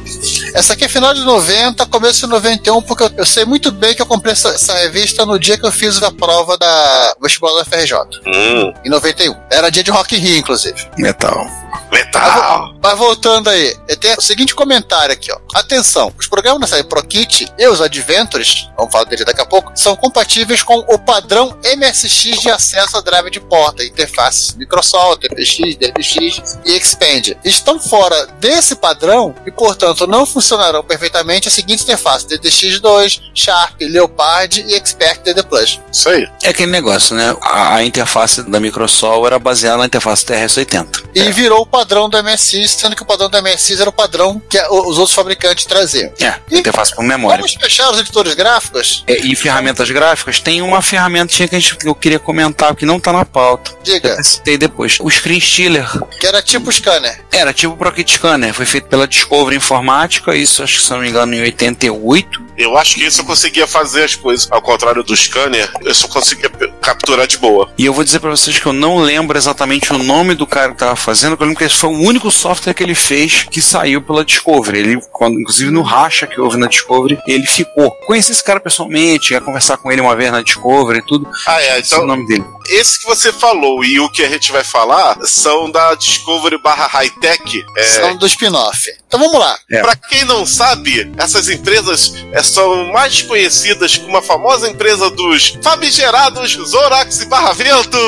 Essa aqui é final de 90, começo de 91, porque eu, eu sei muito bem que eu comprei essa, essa revista no dia que eu fiz a prova da vestibular da FRJ, Hum, em 91. Era dia de Rock in Rio, inclusive. Metal. Metal. Mas voltando aí, tem o seguinte comentário aqui, ó. Atenção, os programas da série ProKit e os Adventures, vamos falar dele daqui a pouco, são compatíveis com o padrão MSX de acesso a drive de porta, interfaces Microsoft, TPX, DPX e Expand. Estão fora desse padrão e, portanto, não funcionarão perfeitamente as seguintes interfaces: DDX2, Sharp, Leopard e Expert DD Plus. Isso aí. É aquele negócio, né? A, a interface da Microsoft era baseada na interface TRS-80. E virou o padrão do MSX, sendo que o padrão do MSX era o padrão que os outros fabricantes traziam. É, interface por memória. Vamos fechar os editores gráficos? É, e ferramentas gráficas, tem uma ferramentinha que, a gente- que eu queria comentar que não tá na pauta. Diga. Eu citei depois. O Screen Stealer. Que era tipo scanner. Era tipo o Procket Scanner. Foi feito pela Discovery Informática. Isso, acho que se não me engano, em 88. Eu acho que isso eu conseguia fazer as coisas. Ao contrário do scanner, eu só conseguia capturar de boa. E eu vou dizer pra vocês que eu não lembro exatamente o nome do cara que tava fazendo, porque eu lembro que esse foi o único software que ele fez que saiu pela Discovery. Ele, quando, inclusive no racha que houve na Discovery, ele ficou. Conheci esse cara pessoalmente, ia conversar com ele uma vez na Discovery e tudo. Ah, é. Esse é o Então, nome dele. Esse que você falou e o que a gente vai falar são da Discovery barra Hightech. É, São do spin-off. Então vamos lá. É. Pra quem não sabe, essas empresas é, são mais conhecidas como a famosa empresa dos famigerados Zorax e Barra Vento.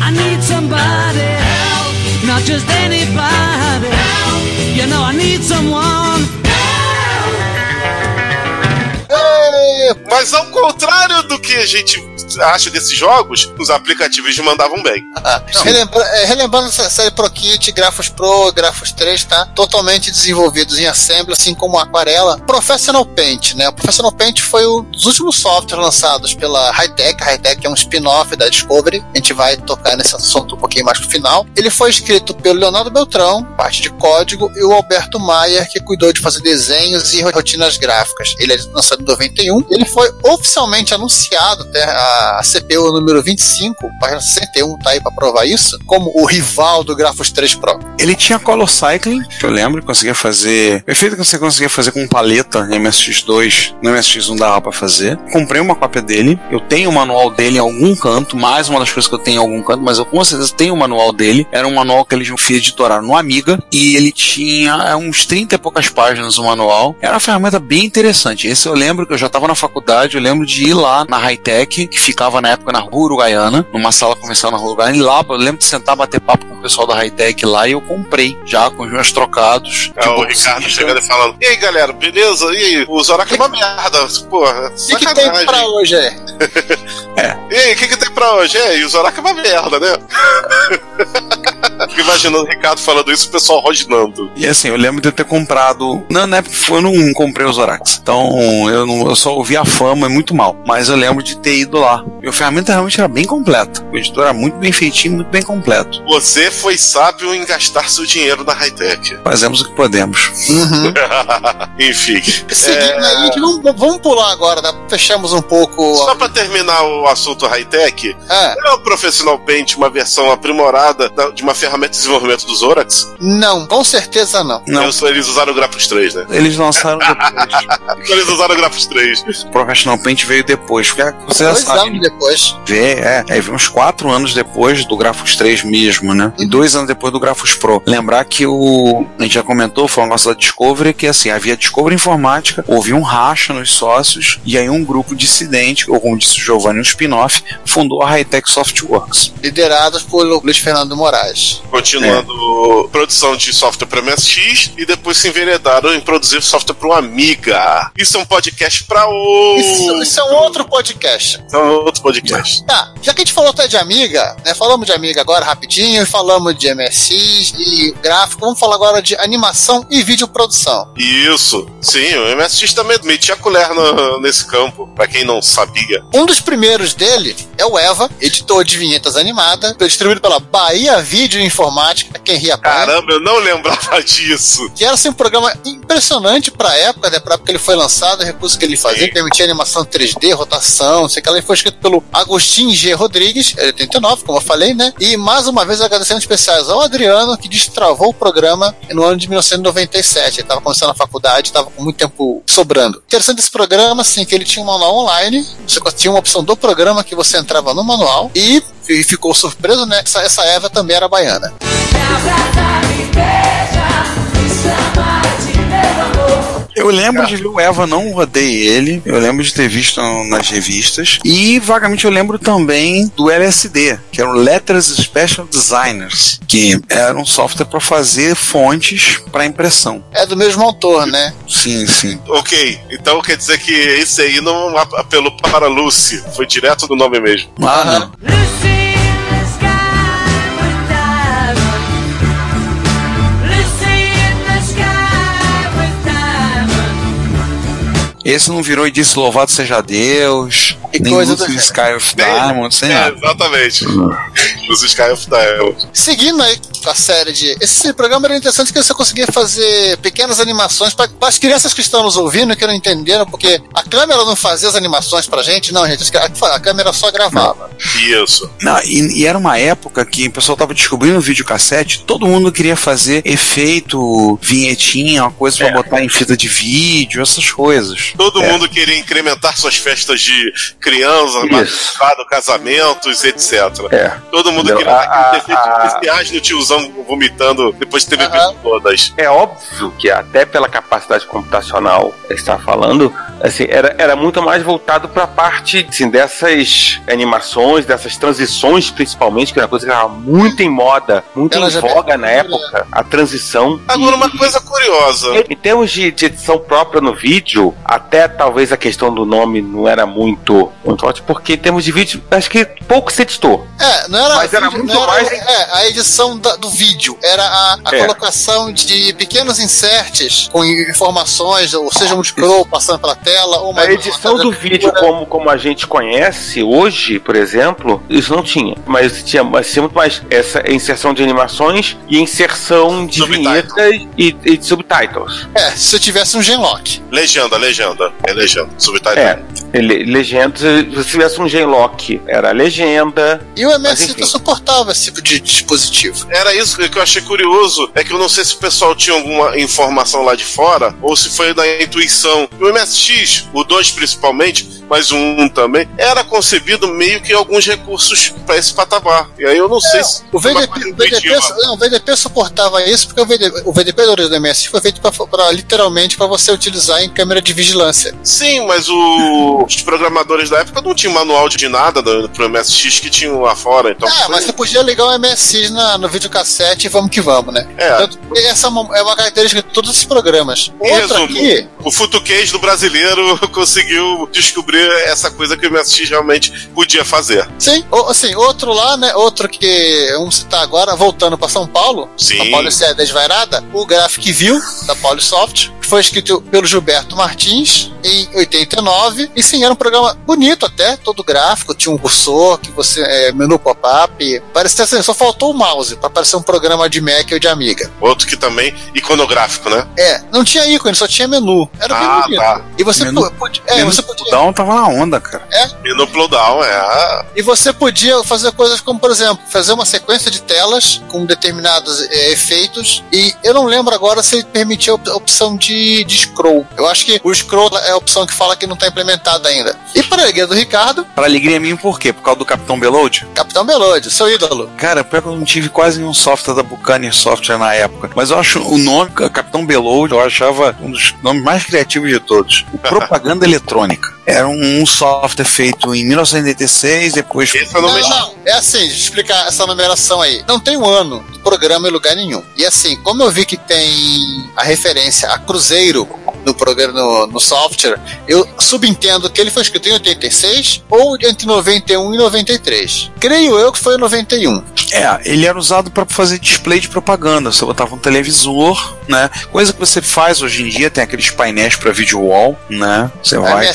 I need somebody help, not just anybody help. You know I need someone. Mas ao contrário do que a gente acha desses jogos, os aplicativos mandavam bem. Ah, relembra- é, relembrando essa série ProKit, Grafos Pro, Grafos 3, tá? Totalmente desenvolvidos em Assembly, assim como Aquarela. Professional Paint, né? O Professional Paint foi um dos últimos softwares lançados pela Hightech. A Hightech é um spin-off da Discovery. A gente vai tocar nesse assunto um pouquinho mais pro final. Ele foi escrito pelo Leonardo Beltrão, parte de código, e o Alberto Maier, que cuidou de fazer desenhos e rotinas gráficas. Ele é lançado em 91. Ele foi oficialmente anunciado até a CPU número 25, página 61, tá aí pra provar isso, como o rival do Grafos 3 Pro. Ele tinha Color Cycling, que eu lembro, conseguia fazer. O efeito que você conseguia fazer com paleta em MSX2, no MSX não dava pra fazer. Comprei uma cópia dele, eu tenho o manual dele em algum canto, mais uma das coisas que eu tenho em algum canto, mas eu com certeza tenho o manual dele. Era um manual que eles editoraram no Amiga, e ele tinha é, uns 30 e poucas páginas o manual. Era uma ferramenta bem interessante. Esse eu lembro que eu já tava na faculdade, eu lembro de ir lá na Hightech, que ficava na época na Rua Uruguaiana, numa sala comercial na Rua Uruguaiana, e lá eu lembro de sentar bater papo com o pessoal da Hightech lá e eu comprei já com os meus trocados. É o Ricardo chegando e falando: E aí, galera, beleza? E aí, o Zorak é uma merda. Porra, O que, que tem pra hoje é? E aí, o que, que tem pra hoje? É, e o Zorak é uma merda, né? Fico imaginando o Ricardo falando isso, o pessoal rosnando. E assim, eu lembro de eu ter comprado. Não, na época eu não comprei os Zorax. Então eu, não, eu só ouvi a fama e muito mal. Mas eu lembro de ter ido lá. E a ferramenta realmente era bem completa. O editor era muito bem feitinho, muito bem completo. Você foi sábio em gastar seu dinheiro na high-tech. Fazemos o que podemos. Uhum. Enfim. Seguindo É, aí, vamos, vamos pular agora, né? fechamos um pouco. Só pra terminar o assunto high-tech, Ah, é o Professional Paint uma versão aprimorada da- de uma ferramenta de desenvolvimento dos Zorax? Não, com certeza não. Não. Eles, eles usaram o Graphics 3, né? Eles lançaram depois. Eles usaram o Graphics 3. o Professional Paint veio depois. Porque você já sabe, anos depois. vê, é, é, veio uns quatro anos depois do Grafos 3 mesmo, né? E dois anos depois do Grafos Pro. Lembrar que o. A gente já comentou, foi o nosso da Discovery, que assim, havia Discovery Informática, houve um racha nos sócios, e aí um grupo dissidente, ou como disse o Giovanni, um spin-off, fundou a Hightech Softworks. Liderados por Luiz Fernando Moraes. Continuando produção de software para MSX e depois se enveredaram em produzir software para o Amiga. Isso é um podcast para o. Isso, isso é um outro podcast. Isso é um outro podcast. Tá, já que a gente falou até de Amiga, né? Falamos de Amiga agora rapidinho, e falamos de MSX e gráfico, vamos falar agora de animação e videoprodução. Isso, sim, o MSX também metia a colher no- nesse campo, para quem não sabia. Um dos primeiros dele é o Eva, editor de vinhetas animada, distribuído pela Bahia Vídeo Informática, quem ria. Caramba, eu não lembrava disso. Que era assim, um programa impressionante pra época, né? Pra época que ele foi lançado, o recurso que ele fazia, permitia animação 3D, rotação, sei que. Ele foi escrito pelo Agostinho G. Rodrigues, é 89, como eu falei, né? E mais uma vez agradecendo especiais ao Adriano, que destravou o programa no ano de 1997. Ele tava começando a faculdade, tava com muito tempo sobrando. Interessante desse programa, assim, que ele tinha um manual online, você tinha uma opção do programa que você entrava no manual e, e ficou surpreso, né? Essa, essa Eva também era baiana. Eu lembro de ver o Eva, não rodei ele. Eu lembro de ter visto nas revistas. E vagamente eu lembro também do LSD, que era o Letters Special Designers, que era um software para fazer fontes para impressão. É do mesmo autor, né? Sim, sim. Ok, então quer dizer que esse aí não ap- apelou para Lucy, foi direto do nome mesmo. Ah, não. Esse não virou e disse louvado seja Deus, E nem coisa Lucy do Sky of Diamond, sei É, exatamente. Os Sky of Diamond. Seguindo aí a série de. Esse programa era interessante que você conseguia fazer pequenas animações para as crianças que estão nos ouvindo que não entenderam, porque a câmera não fazia as animações pra gente, não, gente. A câmera só gravava. Isso. Não, e, e era uma época que o pessoal tava descobrindo videocassete, todo mundo queria fazer efeito, vinhetinha, uma coisa pra botar em fita de vídeo, essas coisas. Todo É. mundo queria incrementar suas festas de criança, batizado, casamentos, etc. É. Todo mundo Entendeu? queria dar A- aqueles efeitos a- especiais no tiozão vomitando depois de ter bebido todas. É óbvio que até pela capacidade computacional que está falando, assim, era, era muito mais voltado para a parte assim, dessas animações, dessas transições principalmente, que era uma coisa que estava muito em moda, muito Ela em voga na época, a transição. Agora, uma coisa curiosa. Em termos de, de edição própria no vídeo, até talvez a questão do nome não era muito, muito forte, porque em termos de vídeo, acho que pouco se editou. É, não era, Mas era vídeo, muito era- mais- é, a edição da- do vídeo. Era a, a É. colocação de pequenos inserts com informações, ou seja, um scroll passando pela tela, ou uma A edição do vídeo, como, como a gente conhece hoje, por exemplo, isso não tinha. Mas tinha, mas tinha muito mais essa inserção de animações e inserção de vinhetas e, e de subtitles. É, se eu tivesse um genlock. Legenda, legenda. É legenda. Subtitle. É, le- legendas, se tivesse um Genlock, era legenda. E o Mas, enfim. não suportava esse tipo de dispositivo. Era isso que eu achei curioso, é que eu não sei se o pessoal tinha alguma informação lá de fora, ou se foi da intuição. O MSX, o 2 principalmente, mas o 1 também, era concebido meio que alguns recursos para esse patamar. E aí eu não sei se. O VDP, o VDP, não, o VDP suportava isso porque o VDP, o VDP do MSX foi feito pra, pra, literalmente para você utilizar em câmera de vigilância. Sim, mas o- os programadores da época não tinham manual de nada do, pro MSX que tinham lá fora. Então É, foi- mas você podia ligar o MSX na, no videocassete e vamos que vamos, né? É. Tanto essa é uma, é uma característica de todos esses programas. Outra resumo, aqui, o futuquês do brasileiro conseguiu descobrir essa coisa que o MSX realmente podia fazer. sim, o- assim, outro lá, né? Outro que vamos citar agora, voltando para São Paulo, Sim. a Paulo é desvairada, o Graphic View da Polysoft, foi escrito pelo Gilberto Martins em 89. E sim, era um programa bonito até, todo gráfico, tinha um cursor que você é, menu pop-up. Parecia assim, só faltou o mouse para parecer um programa de Mac ou de Amiga. Outro que também iconográfico, né? É, não tinha ícone, só tinha menu. Era bem Ah, bonito. tá. E você Menu- po- podia, é, Menu você podia Down tava na onda, cara. Menu Plowdown, é. Ah, E você podia fazer coisas como, por exemplo, fazer uma sequência de telas com determinados eh, efeitos. E eu não lembro agora se ele permitia a opção de, de scroll. Eu acho que o scroll é a opção que fala que não está implementada ainda. E para a alegria do Ricardo, Pra alegria minha, por quê? Por causa do Capitão Beload? Capitão Belode, seu ídolo. Cara, pior que eu não tive quase nenhum software da Buccaneer Software na época. Mas eu acho o nome, Capitão Beload, eu achava um dos nomes mais criativos de todos. O Propaganda Eletrônica. Era um, software feito em 1986, depois. esse eu não Não, é assim, deixa eu explicar essa numeração aí. Não tem um ano do programa em lugar nenhum. E assim, como eu vi que tem a referência a Cruzeiro no programa no, no software, eu subentendo que ele foi escrito em 86 ou entre 91 e 93. Creio eu que foi em 91. É, ele era usado para fazer display de propaganda. Você botava um televisor, né? Coisa que você faz hoje em dia, tem aqueles painéis para video wall, né? Você A vai.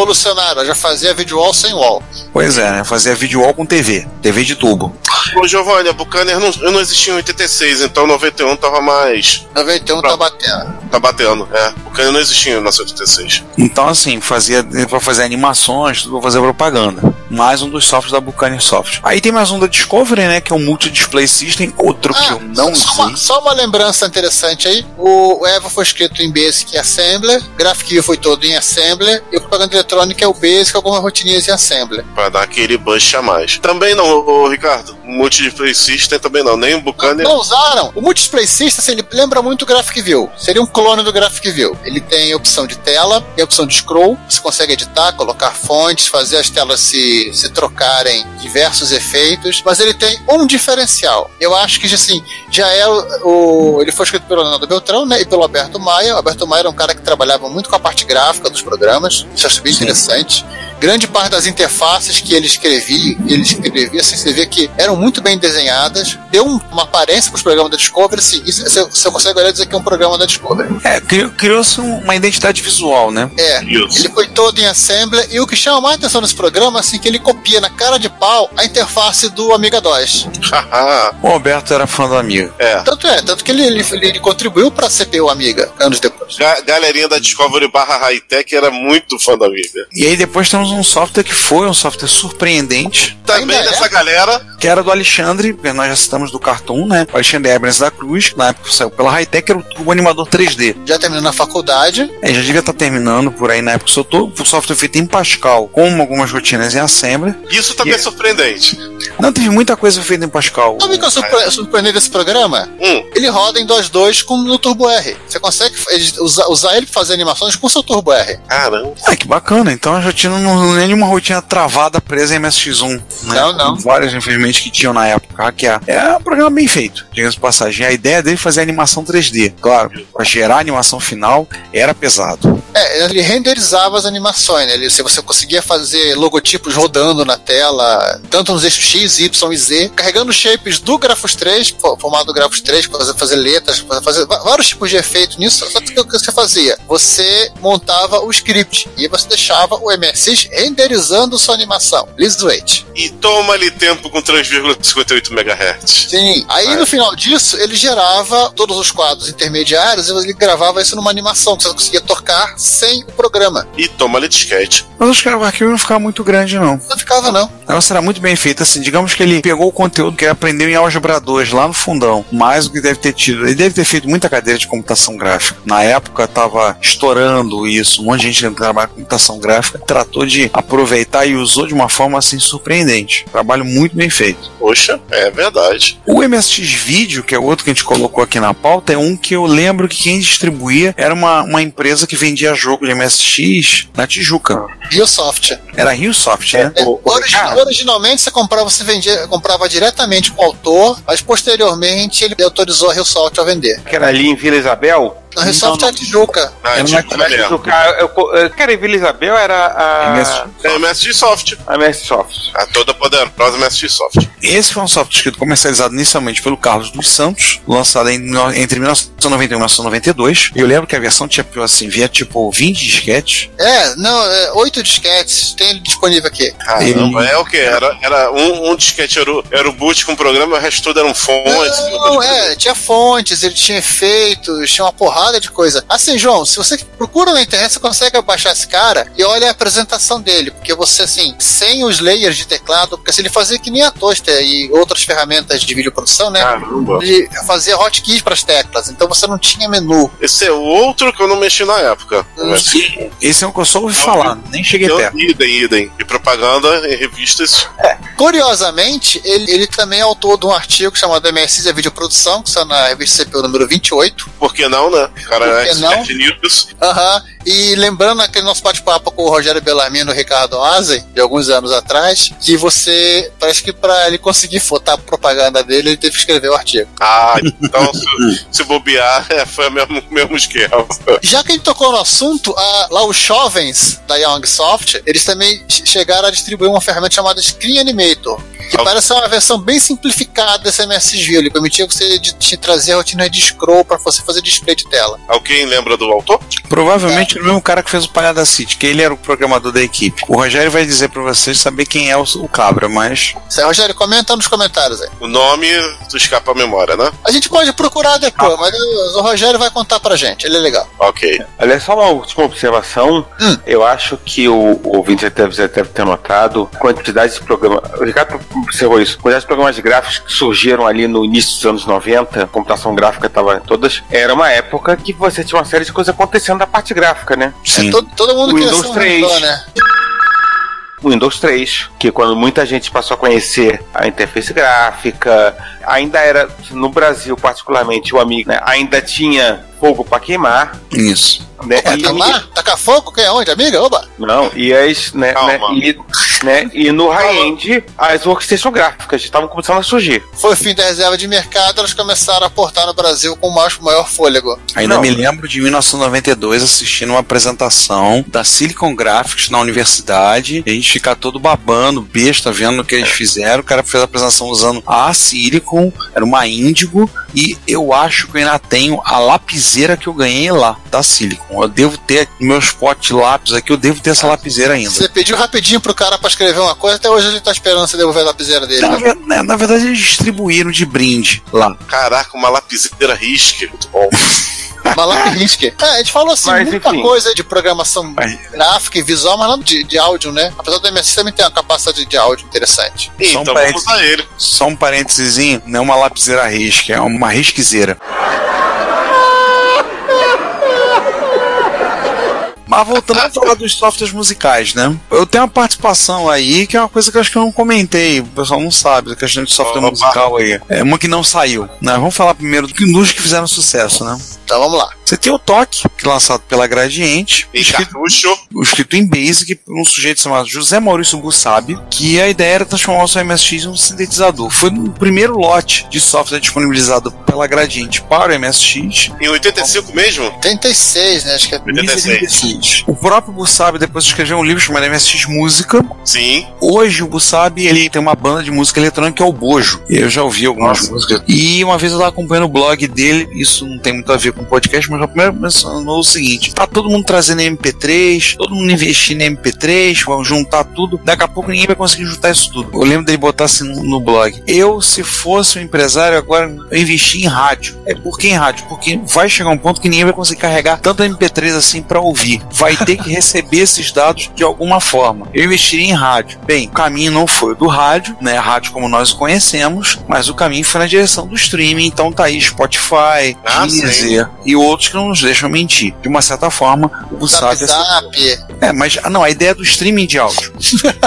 MS revolucionária, já fazia video wall sem wall. Pois é, né? Fazia video wall com TV, TV de tubo. Ô, Giovanni, a Buccaneer não, eu não existia em 86, então 91 tava mais. 91 tá Pronto. batendo. Tá batendo, é. Buccaneer não existia em 1986. Então, assim, fazia para fazer animações, tudo pra fazer propaganda. Mais um dos softwares da Buccaneer Software. Aí tem mais um da Discovery, né? Que é o Multi Display System, outro que Ah, eu não só, uma, usei. só uma lembrança interessante aí. O Eva foi escrito em Basic e Assembler, Graphic foi todo em Assembler, e o propaganda eletrônica é o Basic, algumas rotininhas em Assembler. Pra dar aquele boost a mais. Também não, ô, ô, Ricardo. Multi-display system também não. Nem o Buccaneer. Não usaram? O Multisplay System, assim, ele lembra muito o Graphic View. Seria um clone do Graphic View. Ele tem a opção de tela e a opção de scroll. Você consegue editar, colocar fontes, fazer as telas se, se trocarem diversos efeitos. Mas ele tem um diferencial. Eu acho que, assim, já é o. o- ele foi escrito pelo Leonardo Beltrão, né? E pelo Alberto Maia. O Alberto Maia era um cara que trabalhava muito com a parte gráfica dos programas. Interessante. Grande parte das interfaces que ele escrevia, ele escrevia, assim, você vê que eram muito bem desenhadas, deu um- uma aparência para os programas da Discovery, assim, isso, você, você consegue olhar e dizer que é um programa da Discovery. É, criou- criou-se um- uma identidade visual, né? É, Isso. ele foi todo em Assembler, e o que chama mais atenção nesse programa, assim, que ele copia na cara de pau a interface do Amiga DOS. Haha. O Alberto era fã do amigo. é. Tanto é, tanto que ele, ele, ele contribuiu para a CPU Amiga, anos depois. Ga- galerinha da Discovery barra Hightech era muito fã da Amiga. E aí depois temos um software que foi um software surpreendente, Também Ainda é? dessa galera. que era do Alexandre, que nós já citamos do Cartoon, né? O Alexandre Ebrens da Cruz, que na época saiu pela Hightech, era o Turbo Animador 3D. Já terminou na faculdade, É, já devia estar terminando por aí na época, soltou o software feito em Pascal, com algumas rotinas em Assembly. Isso também é Yeah. surpreendente. Não, teve muita coisa feita em Pascal. sabe o que eu surpre surpreendi desse programa? Hum. Ele roda em 2.2 com no Turbo R. Você consegue usar, usar ele para fazer animações com seu Turbo R. Caramba. Ah, que bacana. Então a rotina não é nenhuma rotina travada presa em MSX1. Né? Não, não. Várias, infelizmente, que tinham na época hackear. É um programa bem feito, diga-se de passagem. A ideia dele é fazer animação 3D. Claro, para gerar a animação final era pesado. É, ele renderizava as animações, né? Ele, se você conseguia fazer logotipos rodando na tela, tanto nos eixos X, Y e Z, carregando shapes do Grafos 3, fo- formato do Grafos 3, para fazer, fazer letras, fazer vários tipos de efeitos nisso. Só que o que você fazia? Você montava o script e você deixava o MSX renderizando sua animação. Please wait. E toma-lhe tempo com 3,58 MHz. Sim. Aí no final disso, ele gerava todos os quadros intermediários e ele gravava isso numa animação que você conseguia tocar sem o programa. E toma-lhe disquete. Mas acho que o arquivo não ficava muito grande, não. Não ficava, não. O negócio era muito bem feito. Assim, digamos que ele pegou o conteúdo que ele aprendeu em Álgebra 2 lá no fundão. Mais do que deve ter tido. Ele deve ter feito muita cadeira de computação gráfica. Na época tava estourando isso. Um monte de gente que trabalha com computação gráfica tratou de aproveitar e usou de uma forma assim surpreendente. Trabalho muito bem feito. Poxa, é verdade. O MSX Video, que é outro que a gente colocou aqui na pauta, é um que eu lembro que quem distribuía era uma, uma empresa que vendia jogo de MSX na Tijuca. Biosoft. Era a Riosoft, né? É, origi- originalmente você comprava, você vendia, comprava diretamente com o autor, mas posteriormente ele autorizou a Rio Salt a vender. Que era ali em Vila Isabel. A Resoft é a Tijuca. Ah, Era tipo, na- é mesmo. O cara, a Vila Isabel era a. MS. É MSG Soft. A MS Soft. A toda poderosa MSG Soft. Esse foi um software escrito comercializado inicialmente pelo Carlos dos Santos, lançado em, no- entre 1991 e 1992. E eu lembro que a versão tinha assim, via tipo 20 disquetes. É, não, é, oito disquetes. Tem ele disponível aqui. Caramba, é o que? Era, era um, um disquete era o, era o boot com o programa, o resto tudo eram fontes. Não, é, tinha fontes, ele tinha efeitos, tinha uma porrada de coisa. Assim, João, se você procura na internet, você consegue baixar esse cara e olha a apresentação dele, porque você, assim, sem os layers de teclado, porque se ele fazia que nem a Toaster e outras ferramentas de videoprodução, né? Caramba. Ele fazia hotkeys para as teclas, então você não tinha menu. Esse é o outro que eu não mexi na época. Mas, Esse é o que eu só ouvi falar, nem cheguei eu, perto. idem, idem. E propaganda em revistas. Curiosamente, ele, ele também é autor de um artigo chamado MSI a Videoprodução, que está na revista CPU número 28. Por que não, né? Cara é expert news. Aham. E lembrando aquele nosso bate-papo com o Rogério Bellarmino e o Ricardo Azen, de alguns anos atrás, que você, parece que para ele conseguir fotar a propaganda dele, ele teve que escrever o artigo. Ah, então se, se bobear, é, foi o mesmo, mesmo esquema. Já que a gente tocou no assunto, a- lá os jovens da Young Soft, eles também che- chegaram a distribuir uma ferramenta chamada Screen Animator, que Ah. parece uma versão bem simplificada desse MSG. Ele permitia você de, te trazer rotinas de scroll para você fazer display de tela. Alguém lembra do autor? Provavelmente era o mesmo cara que fez o Palhada City, que ele era o programador da equipe. O Rogério vai dizer pra vocês saber quem é o, o Cabra, mas. Rogério, comenta nos comentários aí. O nome do escapa a memória, né? A gente pode procurar depois, mas o, Rogério vai contar pra gente, ele é legal. Ok. Aliás, só uma última observação. Hum. Eu acho que o, o ouvinte deve, deve ter notado a quantidade de programas. O Ricardo observou isso. A quantidade de programas gráficos que surgiram ali no início dos anos 90, a computação gráfica estava em todas. Era uma época que você tinha uma série de coisas acontecendo na parte gráfica, né? Sim. É, todo, todo mundo queria Windows ser um 3. handler, né? Windows 3, que quando muita gente passou a conhecer a interface gráfica, ainda era, no Brasil particularmente, o amigo, né, ainda tinha fogo para queimar, Isso. né? Opa, e- tá lá? Taca fogo? Quem é onde, amiga? Oba! Não, e as, né, né, e, né, e no high-end as workstation gráficas estavam começando a surgir. Foi o fim da reserva de mercado, elas começaram a portar no Brasil com o maior, maior fôlego. Ainda Não. me lembro de 1992 assistindo uma apresentação da Silicon Graphics na universidade. E a gente ficar todo babando, besta, vendo o que eles fizeram. O cara fez a apresentação usando a Silicon, era uma Índigo. E eu acho que eu ainda tenho a lapiseira que eu ganhei lá, da Silicon. Eu devo ter meus potes de lápis aqui, eu devo ter essa lapiseira ainda. Você pediu rapidinho pro cara pra escrever uma coisa, até hoje ele tá esperando você devolver a lapiseira dele. Na, né? na verdade, eles distribuíram de brinde lá. Caraca, uma lapiseira risque. Muito bom. Malak Riske. É, a gente falou assim, Mas, muita enfim. coisa de programação Mas- gráfica e visual, mas não de, de áudio, né? Apesar do MSC também ter uma capacidade de áudio interessante. Então parênteses. vamos a ele. Só um parênteses, não é uma lapiseira risca, é uma risquezeira. Mas voltando a falar dos softwares musicais, né? Eu tenho uma participação aí que é uma coisa que eu acho que eu não comentei, o pessoal não sabe, a questão de software Opa. musical aí. É uma que não saiu, né? Vamos falar primeiro do que dos que fizeram sucesso, né? Então vamos lá. Você tem o Toque, que é lançado pela Gradiente, Em escrito, cartucho. escrito em Basic por um sujeito chamado José Maurício Bussabi, que a ideia era transformar o seu MSX em um sintetizador. Foi o primeiro lote de software disponibilizado pela Gradiente para o MSX. Em 85 mesmo? 36, né? Acho que é. 86. O próprio Bussabi depois escreveu um livro chamado MSX Música. Sim. Hoje o Bussabi ele tem uma banda de música eletrônica que é o Bojo. Eu já ouvi algumas músicas. E uma vez eu estava acompanhando o blog dele, isso não tem muito a ver com podcast, mas a primeira mencionou o seguinte: tá todo mundo trazendo MP3, todo mundo investindo em MP3, vão juntar tudo. Daqui a pouco ninguém vai conseguir juntar isso tudo. Eu lembro dele botar assim no, no blog. Eu, se fosse um empresário, agora eu investi em rádio. É por que em rádio? Porque vai chegar um ponto que ninguém vai conseguir carregar tanto MP3 assim para ouvir. Vai ter que receber esses dados de alguma forma. Eu investiria em rádio. Bem, o caminho não foi o do rádio, né? Rádio como nós o conhecemos, mas o caminho foi na direção do streaming. Então tá aí Spotify, Ah, Deezer e outros que não nos deixam mentir. De uma certa forma, o Zap Zap. é, mas ah, não, a ideia do streaming de áudio.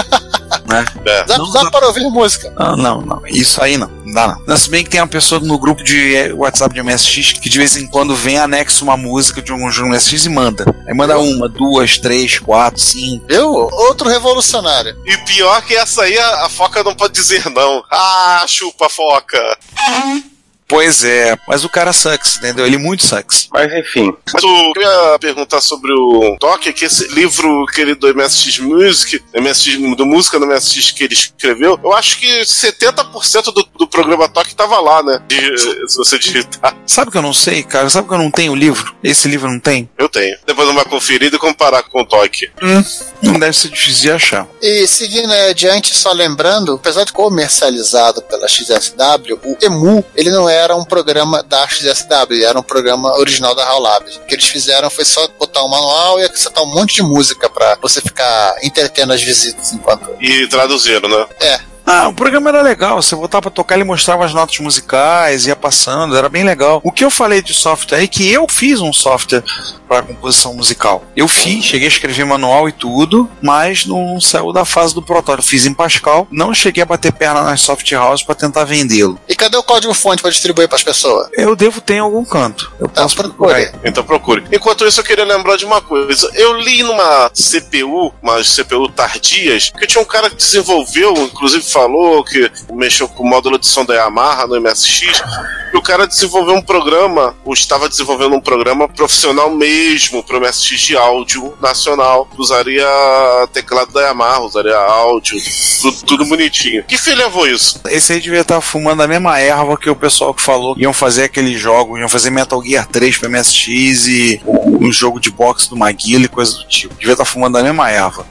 né? É. Zap Não, Zap para ouvir música. Ah, não, não. Isso aí não. Não dá não. Se bem que tem uma pessoa no grupo de eh, WhatsApp de MSX que de vez em quando vem anexo uma música de um jogo MSX e manda. Aí manda uma, duas, três, quatro, cinco. Viu? Outro revolucionário. E pior que essa aí, a, a foca não pode dizer não. Ah, chupa foca. Pois é, mas o cara sucks, entendeu? Ele muito sucks. Mas enfim. Mas eu ia perguntar sobre o Toque é que esse livro que ele do MSX Music, MSX, do música no MSX que ele escreveu, eu acho que 70% do, do programa Toque tava lá, né? De- se você digitar. Sabe que eu não sei, cara? Sabe que eu não tenho o livro? Esse livro não tem? Eu tenho. Depois uma conferida e comparar com o Toque. Não deve ser difícil de achar. E seguindo adiante, só lembrando, apesar de comercializado pela XSW, o EMU, ele não era um programa da XSW, ele era um programa original da HAL Labs. O que eles fizeram foi só botar um manual e acrescentar um monte de música pra você ficar entretendo as visitas enquanto... E traduziram, né? É. Ah, o programa era legal. Você botava pra tocar, ele mostrava as notas musicais, ia passando, era bem legal. O que eu falei de software é que eu fiz um software para composição musical. Eu fiz, cheguei a escrever manual e tudo, mas não saiu da fase do protótipo. Fiz em Pascal, não cheguei a bater perna nas soft houses para tentar vendê-lo. E cadê o código-fonte pra distribuir pras pessoas? Eu devo ter em algum canto. Eu posso procurar. aí. Então procure. Enquanto isso, eu queria lembrar de uma coisa. Eu li numa CPU, umas CPU tardias, que tinha um cara que desenvolveu, inclusive falou que mexeu com o módulo de som da Yamaha no MSX. E o cara desenvolveu um programa, ou estava desenvolvendo um programa profissional mesmo para o MSX de áudio nacional. Usaria teclado da Yamaha, usaria áudio, tudo, tudo bonitinho. Que fim levou isso? Esse aí devia estar fumando a mesma erva que o pessoal que falou iam fazer aqueles jogos, iam fazer Metal Gear 3 pra MSX e um jogo de boxe do Maguila e coisa do tipo. Devia estar fumando a mesma erva.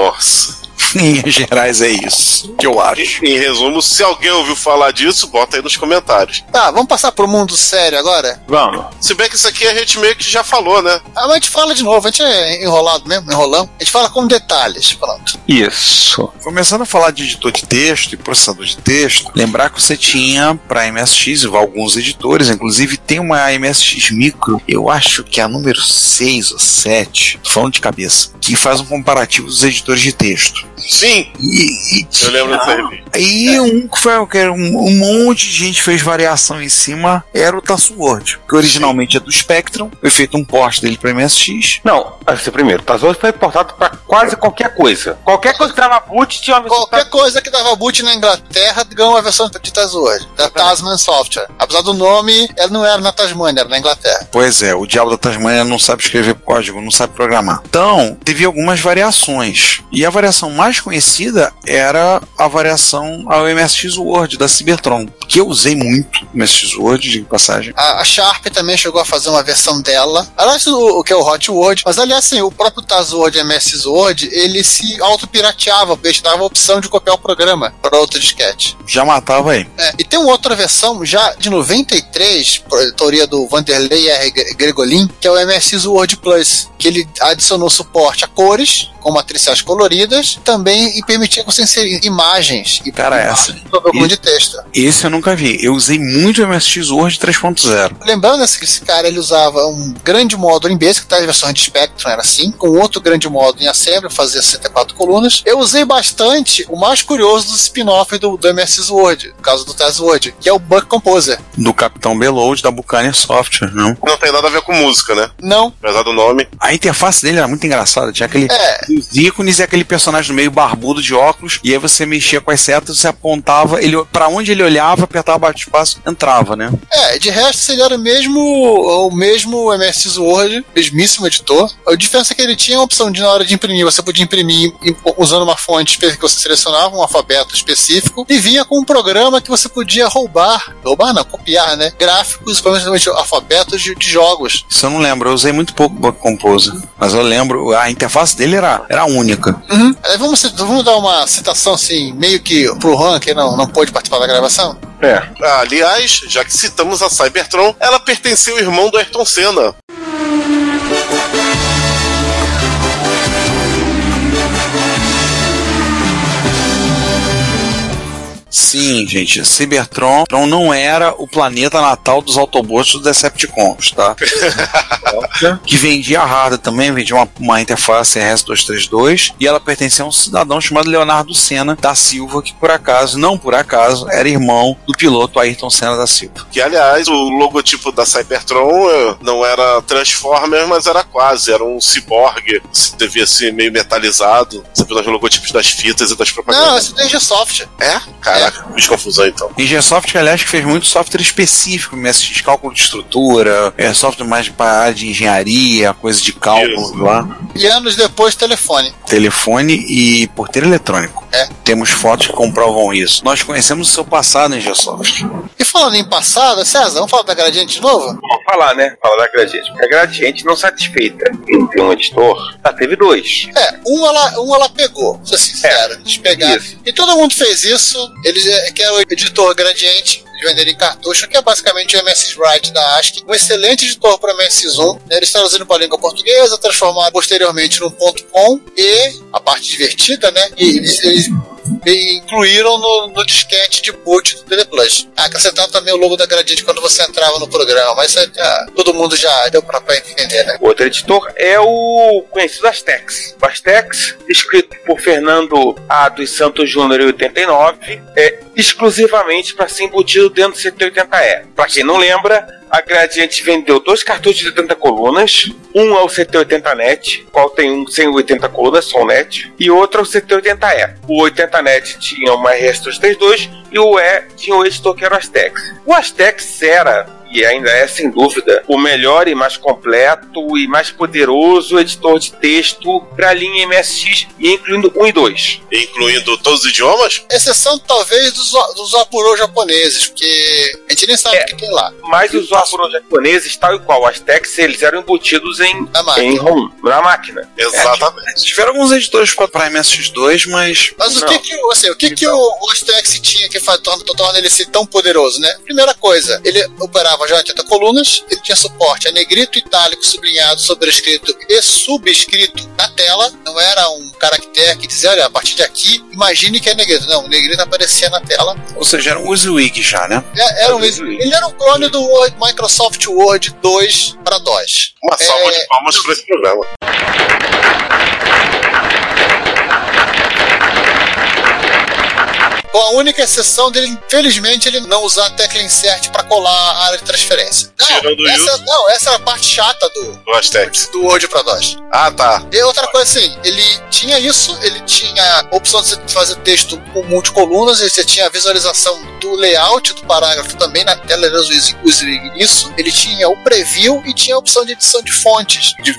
Nossa. em linhas gerais é isso que eu acho. Em resumo, se alguém ouviu falar disso, bota aí nos comentários. Tá, vamos passar pro mundo sério agora? Vamos. Se bem que isso aqui a gente meio que já falou, né? Ah, mas a gente fala de novo, a gente é enrolado mesmo, enrolão. A gente fala com detalhes, pronto. Isso. Começando a falar de editor de texto e processador de texto, lembrar que você tinha para MSX alguns editores, inclusive tem uma MSX Micro, eu acho que é a número 6 ou 7, tô falando de cabeça, que faz um comparativo dos editores de texto. Sim. E, e Eu lembro dessa revista. Aí um que foi que era um, um monte de gente fez variação em cima era o Tassword, que originalmente é do Spectrum, foi feito um port dele para MSX. Não, assim, primeiro, o Tazos foi importado para quase qualquer coisa. Qualquer coisa que trava boot tinha uma versão. Qualquer coisa que dava boot na Inglaterra ganhou uma versão de Tazword, da Tasman Software. Apesar do nome, ela não era na Tasmania, era na Inglaterra. Pois é, o diabo da Tasmania não sabe escrever código, não sabe programar. Então, teve algumas variações. E a variação mais conhecida era a variação ao MSX Word da Cybertron, que eu usei muito o MSX Word, de passagem. A, a Sharp também chegou a fazer uma versão dela. Aliás, o, o que é o Hot Word. Mas aliás, assim, o próprio Tazword MS Word, ele se auto-pirateava, porque dava a opção de copiar o programa para outro disquete. Já matava aí. É, e tem uma outra versão, já de 93, por teoria do Vanderlei R. Gregolin, que é o MSX Word Plus, que ele adicionou suporte a cores, com matriciais coloridas, também e permitia que você inserir imagens e Cara, essa. no documento de texto. Esse eu nunca vi. Eu usei muito o MSX Word 3.0. Lembrando que esse cara ele usava um grande módulo em Basic, tá? As versões de Spectrum era assim, com outro grande módulo em Assembly, fazia 64 colunas. Eu usei bastante o mais curioso dos spin-off do, do MSX Word, no caso do Taz Word, que é o Buck Composer. Do Capitão Beload da Buccaneer Software, não? Não tem nada a ver com música, né? Não. Apesar do nome. A interface dele era muito engraçada. Tinha aquele É. os ícones e aquele personagem no meio barbudo de óculos. E aí você mexia com as setas, você apontava, ele para onde ele olhava, apertava bate espaço, entrava, né? É, de resto ele era o mesmo, o mesmo MSX Word, mesmíssimo editor. A diferença é que ele tinha a opção de na hora de imprimir, você podia imprimir im- usando uma fonte que você selecionava, um alfabeto específico, e vinha com um programa que você podia roubar, roubar não, copiar, né? Gráficos, provavelmente alfabetos de, de jogos. Isso eu não lembro, eu usei muito pouco Composer. Mas eu lembro, a interface dele era, era única. Uhum. Aí vamos, vamos dar uma citação assim, meio que pro Han, que não, não pôde participar da gravação. É. Aliás, já que citamos a Cybertron, ela pertenceu ao irmão do Ayrton Senna. Sim, gente, Cybertron Tron não era o planeta natal dos Autobots dos Decepticons, tá? que vendia hardware também, vendia uma, uma interface RS-232 e ela pertencia a um cidadão chamado Leonardo Senna da Silva, que por acaso, não por acaso, era irmão do piloto Ayrton Senna da Silva. Que, aliás, o logotipo da Cybertron eh, não era Transformer, mas era quase. Era um ciborgue. Se devia ser meio metalizado. Você viu os logotipos das fitas e das propagandas. Não, esse é Soft. É? Caraca, fiz confusão então. Gsoft, aliás, que fez muito software específico, MSX, cálculo de estrutura, é, software mais para área de engenharia, coisa de cálculo Isso. lá. E anos depois, telefone. Telefone e porteiro eletrônico. É. Temos fotos que comprovam isso. Nós conhecemos o seu passado em Gsoft. E falando em passado, César, vamos falar da Gradiente de novo? Vamos falar, né? Falar da Gradiente. Porque a Gradiente não satisfeita em ter um editor, ela teve dois. É, um ela, um ela pegou, vou ser sincero. Eles pegaram. Isso. E todo mundo fez isso. Eles é, que é o editor Gradiente. Eles venderam em cartucho, que é basicamente o MS Write da ASCII. Um excelente editor para MS1. né? Eles traduziram para a língua portuguesa, transformaram posteriormente no .com e a parte divertida, né? E eles, eles e incluíram no, no disquete de boot do DD Plus. Ah, acrescentaram também o logo da Gradiente quando você entrava no programa, mas já, todo mundo já deu pra, pra entender, né? O outro editor é o conhecido Astex. O Astex, escrito por Fernando A. dos Santos Júnior em 89, é exclusivamente para ser embutido dentro do 180E. Para quem não lembra, a Gradiente vendeu dois cartuchos de 80 colunas. Um é o CT80net, qual tem um sem 80 colunas, só o net, e outro é o CT80E. O 80net tinha uma RS232 e o E tinha o editor que era o Astex. O Astex era e ainda é sem dúvida o melhor e mais completo e mais poderoso editor de texto para a linha MSX, incluindo 1 e 2. Incluindo todos os idiomas? Exceção talvez dos, dos Apuro japoneses, porque a gente nem sabe o que tem lá. Mas os Apuro japoneses, tal e qual as Tex, eles eram embutidos em, em ROM, na máquina. Exatamente. Tiveram alguns editores para MSX2, mas. Mas o Não. que que, o- assim, o, que, que o, o Astex tinha que torna, torna ele ser tão poderoso, né? Primeira coisa, ele operava já em 80 colunas, ele tinha suporte a negrito, itálico, sublinhado, sobrescrito e subscrito na tela. Não era um caractere que dizia, olha, a partir de aqui, imagine que é negrito. Não, o negrito aparecia na tela. Ou seja, era um WYSIWYG já, né? É- Era um, ele era um clone do Word- Microsoft Word 2 para DOS. Uma salva É, de palmas para esse programa. Com a única exceção dele, infelizmente, ele não usar a tecla insert para colar a área de transferência. Não, Tirando essa, não, essa era a parte chata do, Do Astex. do Word para DOS. Ah, tá. E outra coisa assim, ele tinha isso, ele tinha a opção de você fazer texto com multicolunas, você tinha a visualização do layout do parágrafo também na tela, era isso. Ele tinha o preview e tinha a opção de edição de fontes, de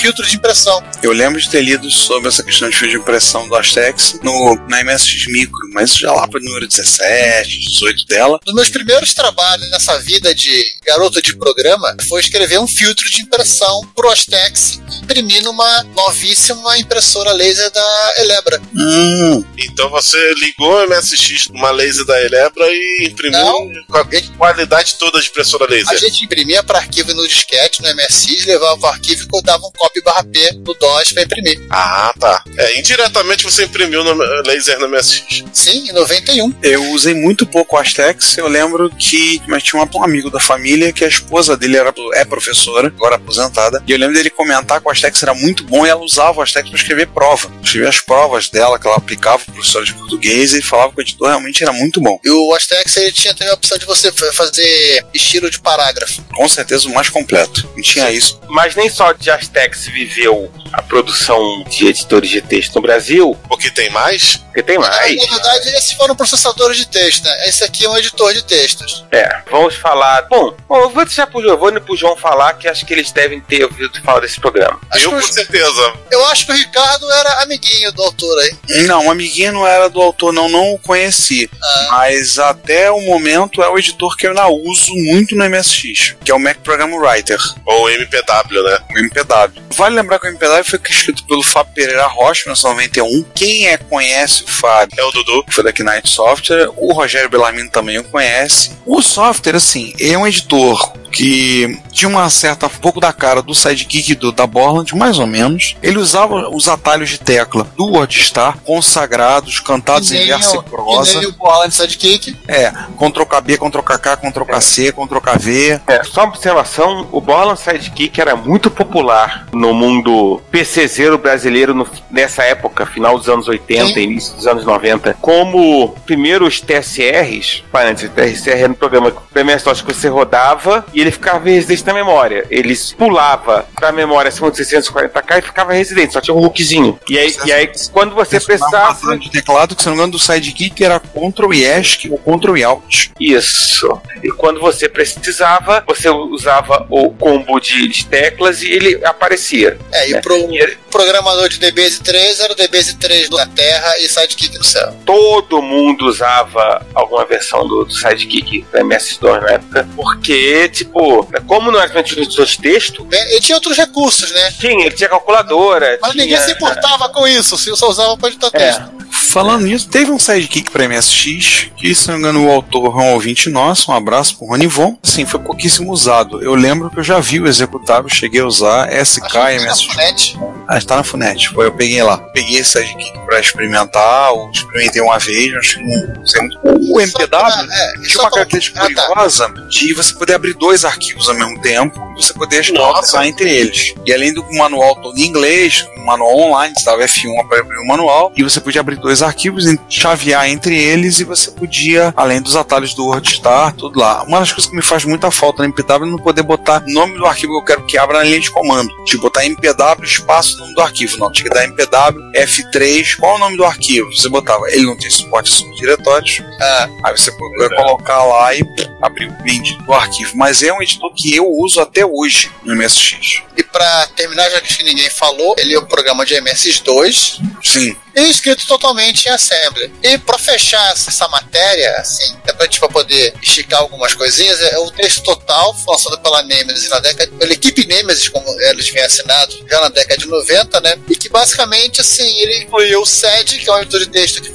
filtro de impressão. Eu lembro de ter lido sobre essa questão de fio de impressão do Astex no, na MSX Micro, mas isso já lá para o número 17, 18 dela. Um dos meus primeiros trabalhos nessa vida de garoto de programa foi escrever um filtro de impressão pro Astex e imprimir numa novíssima impressora laser da Elebra. Hum, Então você ligou o MSX numa laser da Elebra e imprimiu Não. com a qualidade toda de impressora A laser. gente imprimia para arquivo no disquete, no MSX, levava o arquivo e dava um copy barra P no DOS para imprimir. Ah, tá. É, indiretamente você imprimiu no laser no MSX. Sim, em 91. eu usei muito pouco o Astex. Eu lembro que mas tinha um amigo da família que a esposa dele era, é professora, agora aposentada. E eu lembro dele comentar que o Astex era muito bom e ela usava o Astex para escrever prova. Escrevia as provas dela que ela aplicava para professor de português e falava que o editor realmente era muito bom. E o Astex ele tinha também a opção de você fa- fazer estilo de parágrafo. Com certeza o mais completo. Não tinha isso. Mas nem só de Astex viveu a produção de editores de texto no Brasil, Porque tem mais? porque tem mais. Na verdade, esses foram processadores de texto, né? Esse aqui é um editor de textos. É, vamos falar. Bom, bom, eu vou deixar pro Giovanni e pro João falar, que acho que eles devem ter ouvido falar desse programa. Acho eu com os- certeza. Eu acho que o Ricardo era amiguinho do autor aí. Não, o amiguinho não era do autor, não, não o conheci. Mas até o momento é o editor que eu ainda uso muito no MSX, que é o Mac Program Writer, Ou MPW, né? o MPW. Vale lembrar que o MPW foi escrito pelo Fábio Pereira Rocha, em 1991. Quem é conhece o Fábio, É o Dudu. que foi da Knight Software, o Rogério Bellarmino também o conhece. O software, assim, ele é um editor que tinha uma certa, um pouco da cara do sidekick do, da Borland, mais ou menos. Ele usava os atalhos de tecla do WordStar, consagrados, cantados em verso e prosa. E o Borland Sidekick. É, Ctrl KB, Ctrl KK, Ctrl KC, Ctrl KV. É, só uma observação, o Borland Sidekick era muito popular no mundo PCzeiro brasileiro no- nessa época, final dos anos 80, início dos anos 90. Como primeiro os TSRs, parênteses, TSR era um programa que MS-DOS que você rodava e ele ficava residente na memória. Ele pulava pra memória acima de 640k e ficava residente, só tinha um hookzinho. E aí, e aí quando você precisava... Um de teclado que, se não me engano, do sidekick era Ctrl e ESC ou Ctrl e Alt. Isso. E quando você precisava, você usava o combo de, de teclas e ele aparecia. É, e o pro- programador de DBase3 era o DBase3 da Terra e Sidekick no céu. Todo mundo usava alguma versão do, do Sidekick da MS-DOS na época, porque, tipo, como não era editor de texto, É, Ele tinha outros recursos, né? tinha, ele tinha calculadora. Mas ninguém tinha- se importava com isso, se só usava para editar texto. Falando nisso, teve um sidekick para MSX, que se não me engano o autor é um ouvinte nosso, um abraço pro Ronivon. Assim, foi pouquíssimo usado. Eu lembro que eu já vi o executável, cheguei a usar SK MSX. Ah, está na Funet, eu peguei lá. Peguei esse sidekick pra experimentar, ou experimentei uma vez, acho que não sei muito. O MPW tinha uma característica curiosa de você poder abrir dois arquivos ao mesmo tempo você poder passar entre eles. E além do manual todo em inglês, um manual online, você dava F1 para abrir o manual, e você podia abrir dois arquivos, e chavear entre eles, e você podia, além dos atalhos do WordStar, tudo lá. Uma das coisas que me faz muita falta no MPW é não poder botar o nome do arquivo que eu quero que abra na linha de comando. Tipo, botar MPW espaço nome do arquivo. Não, tinha que dar MPW F3, qual é o nome do arquivo? Você botava, ele não tem suporte a subdiretórios, Ah, aí você podia colocar lá e abrir o print do arquivo. Mas é um editor que eu uso até hoje no MSX. E pra terminar, já que ninguém falou, ele é um programa de MS2 Sim. E escrito totalmente em Assembly. E pra fechar essa matéria, assim, é pra, tipo, poder esticar algumas coisinhas, é o texto total, lançado pela Nemesis na década, pela equipe Nemesis, como eles vêm assinados, já na década de 90, né? E que basicamente, assim, ele incluiu o SED, que é um editor de texto que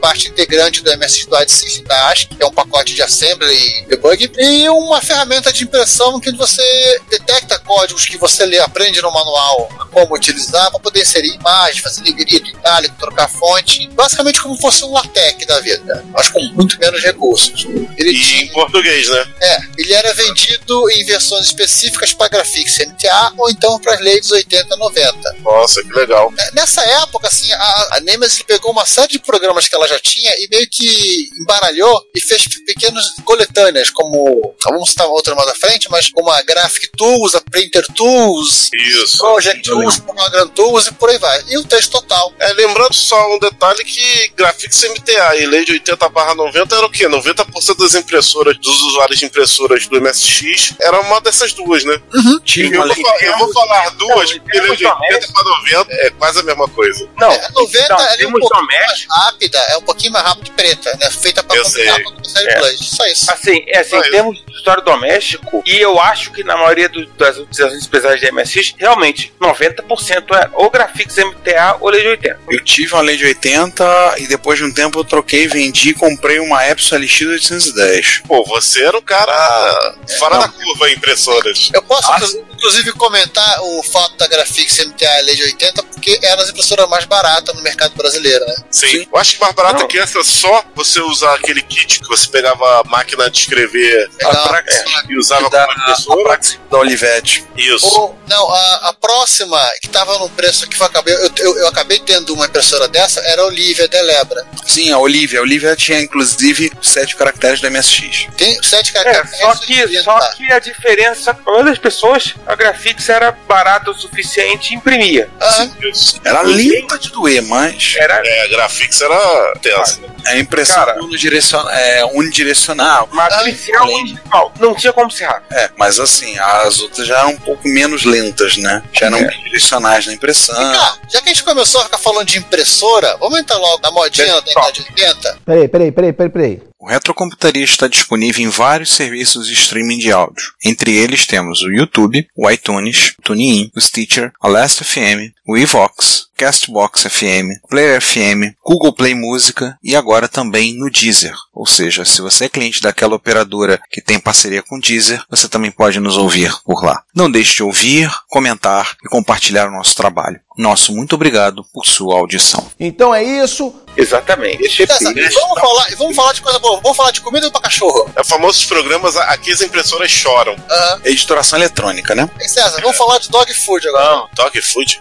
parte integrante do MSX do System da que é um pacote de Assembly e debug, e uma ferramenta de impressão que você detecta códigos que você lê, aprende no manual como utilizar para poder inserir imagem, fazer negrito, itálico, trocar fonte, basicamente como fosse um LaTeX da vida, mas com muito menos recursos. Ele e em português, né? é, ele era vendido em versões específicas para Graphics MTA ou então para as leis 80 e 90. Nossa, que legal. É, Nessa época, assim, a, a Nemesis pegou uma série de programas que ela já tinha e meio que embaralhou e fez pequenas coletâneas, como, vamos citar outra mais à frente, mas como a Graphic Tools, a Printer Tools, Isso. Project Tools, Program Tools e por aí vai. E o texto total. É, lembrando só um detalhe que Graphics MTA e lei de 80 barra 90 era o quê? 90% das impressoras, dos usuários de impressoras do MSX era uma dessas duas, né? Tinha eu, uma vou, eu vou falar duas, porque lei de 80 para 90 é quase a mesma coisa. Não, É, 90 então, ela é um pouquinho mais rápida, é um pouquinho mais rápida e preta, né? Feita para Eu combinar com o série É. Blade. Só isso. Assim, é assim, Só em isso. termos de história doméstico, e eu acho que na maioria do- das utilizações especiais de MSX, realmente, 90% é ou Graphics MTA ou Lei de 80. Eu tive uma lei de 80 e depois de um tempo eu troquei, vendi e comprei uma Epson LX 810. Pô, você era um cara fora da curva em impressoras. Eu posso, Ah, inclu- inclusive, comentar o fato da Graphics MTA Lei de 80, porque era as impressoras mais baratas no mercado brasileiro, né? Sim. Eu acho que mais barato Não. que essa é só você usar aquele kit que você pegava a máquina de escrever Pegar A Praxis e usava da, como a impressora. Praxis da Olivetti. Isso. Ou, não, a, a próxima, que tava num preço que foi, acabei, eu, eu, eu acabei tendo uma impressora dessa, era a Olivia Delebra. Sim, a Olivia. A Olivia tinha inclusive sete caracteres do MSX. Tem sete É, caracteres. só que, só que a diferença, para maioria das pessoas, a Graphics era barata o suficiente e imprimia. Ah, Isso. Era linda de doer, mas Era É, a Graphics era tensa. a impressão Cara. unidirecion- é, unidirecional. matricial além- individual. Não tinha como se errar. É, mas assim, as outras já eram um pouco menos lentas, né? Já eram É. bidirecionais na impressão. Cá, já que a gente começou a ficar falando de impressora, vamos entrar logo na modinha da década de 80? Peraí, peraí, peraí, peraí, peraí. O Retrocomputaria está disponível em vários serviços de streaming de áudio. Entre eles temos o YouTube, o iTunes, o TuneIn, o Stitcher, a Last FM, o Evox, Castbox FM, Player FM, Google Play Música e agora também no Deezer. Ou seja, se você é cliente daquela operadora que tem parceria com Deezer, você também pode nos ouvir por lá. Não deixe de ouvir, comentar e compartilhar o nosso trabalho. Nosso muito obrigado por sua audição. Então é isso. Exatamente. César, vamos, falar, vamos falar de coisa boa. Vamos falar de comida pra cachorro. É famosos programas Aqui as impressoras choram. Aham. Editoração eletrônica, né? Hein, César, vamos falar de dog food agora. Não, dog food.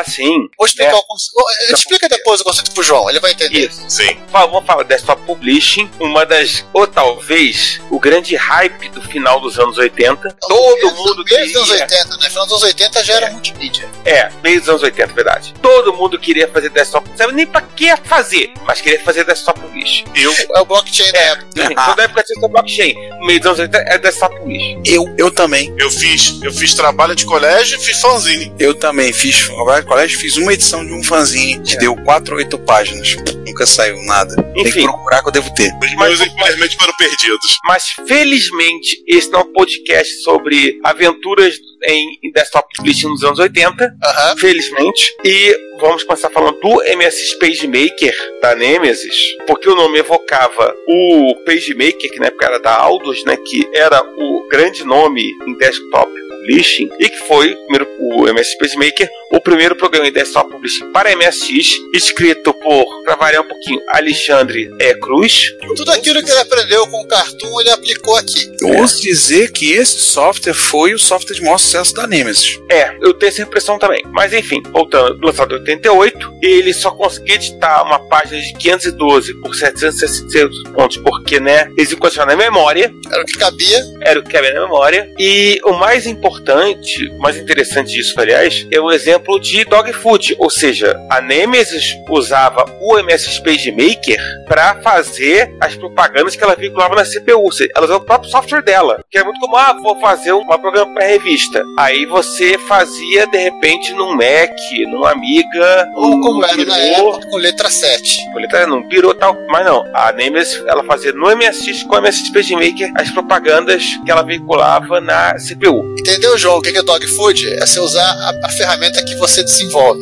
Assim. Vou explicar né? o conceito. Explica depois o conceito pro João, ele vai entender. Isso. Sim. Vamos falar desktop publishing, uma das, ou talvez, o grande hype do final dos anos 80. Todo Desde- mundo Desde os anos queria. 80, né? Final dos anos 80 já era multimídia. É, meio dos anos 80, verdade. Todo mundo queria fazer desktop. Não sabe nem pra que fazer, mas queria fazer desktop publishing. Eu, É o blockchain da época. Sim, Toda época tinha blockchain. No meio dos anos 80 é desktop publishing. Eu, eu também. eu fiz, eu fiz trabalho de colégio e fiz fanzine. Eu também fiz, colégio, fiz uma edição de um fanzine que deu 4 ou 8 páginas. Nunca saiu nada. Tem que Enfim. procurar que eu devo ter. Os meus, infelizmente, foram perdidos. Mas felizmente esse não é um podcast sobre aventuras em, em desktop publishing nos anos 80. Aham. Felizmente. E vamos começar falando do MSX PageMaker da Nemesis, porque o nome evocava o PageMaker, que na época era da Aldus, né, que era o grande nome em desktop publishing, e que foi o, primeiro, o MSX PageMaker, o primeiro programa em desktop publishing para MSX, escrito por, para variar um pouquinho, Alexandre E. Cruz. Tudo aquilo que ele aprendeu com o Cartoon, ele aplicou aqui. Eu ouso dizer que esse software foi o software de maior sucesso da Nemesis. É, eu tenho essa impressão também. Mas enfim, voltando, lançado em 88, ele só conseguia editar uma página de 512 por 766 pontos, porque, né, eles na memória, Era o que cabia. era o que cabia na memória. E o mais importante, o mais interessante disso, aliás, é o exemplo de Dog Food, ou seja, a Nemesis usava o MSX PageMaker para fazer as propagandas que ela vinculava na CPU, ou seja, ela usava o próprio software dela, que é muito como, ah, vou fazer um programa para revista. Aí você fazia, de repente, num Mac, num Amiga, Ou num como era na época, com letra 7. Poleta não pirou tal, mas não. A Nemesis ela fazia no MSX com o MSX PageMaker as propagandas que ela veiculava na CPU. Entendeu, João? O que é dog food? É você usar a, a ferramenta que você desenvolve.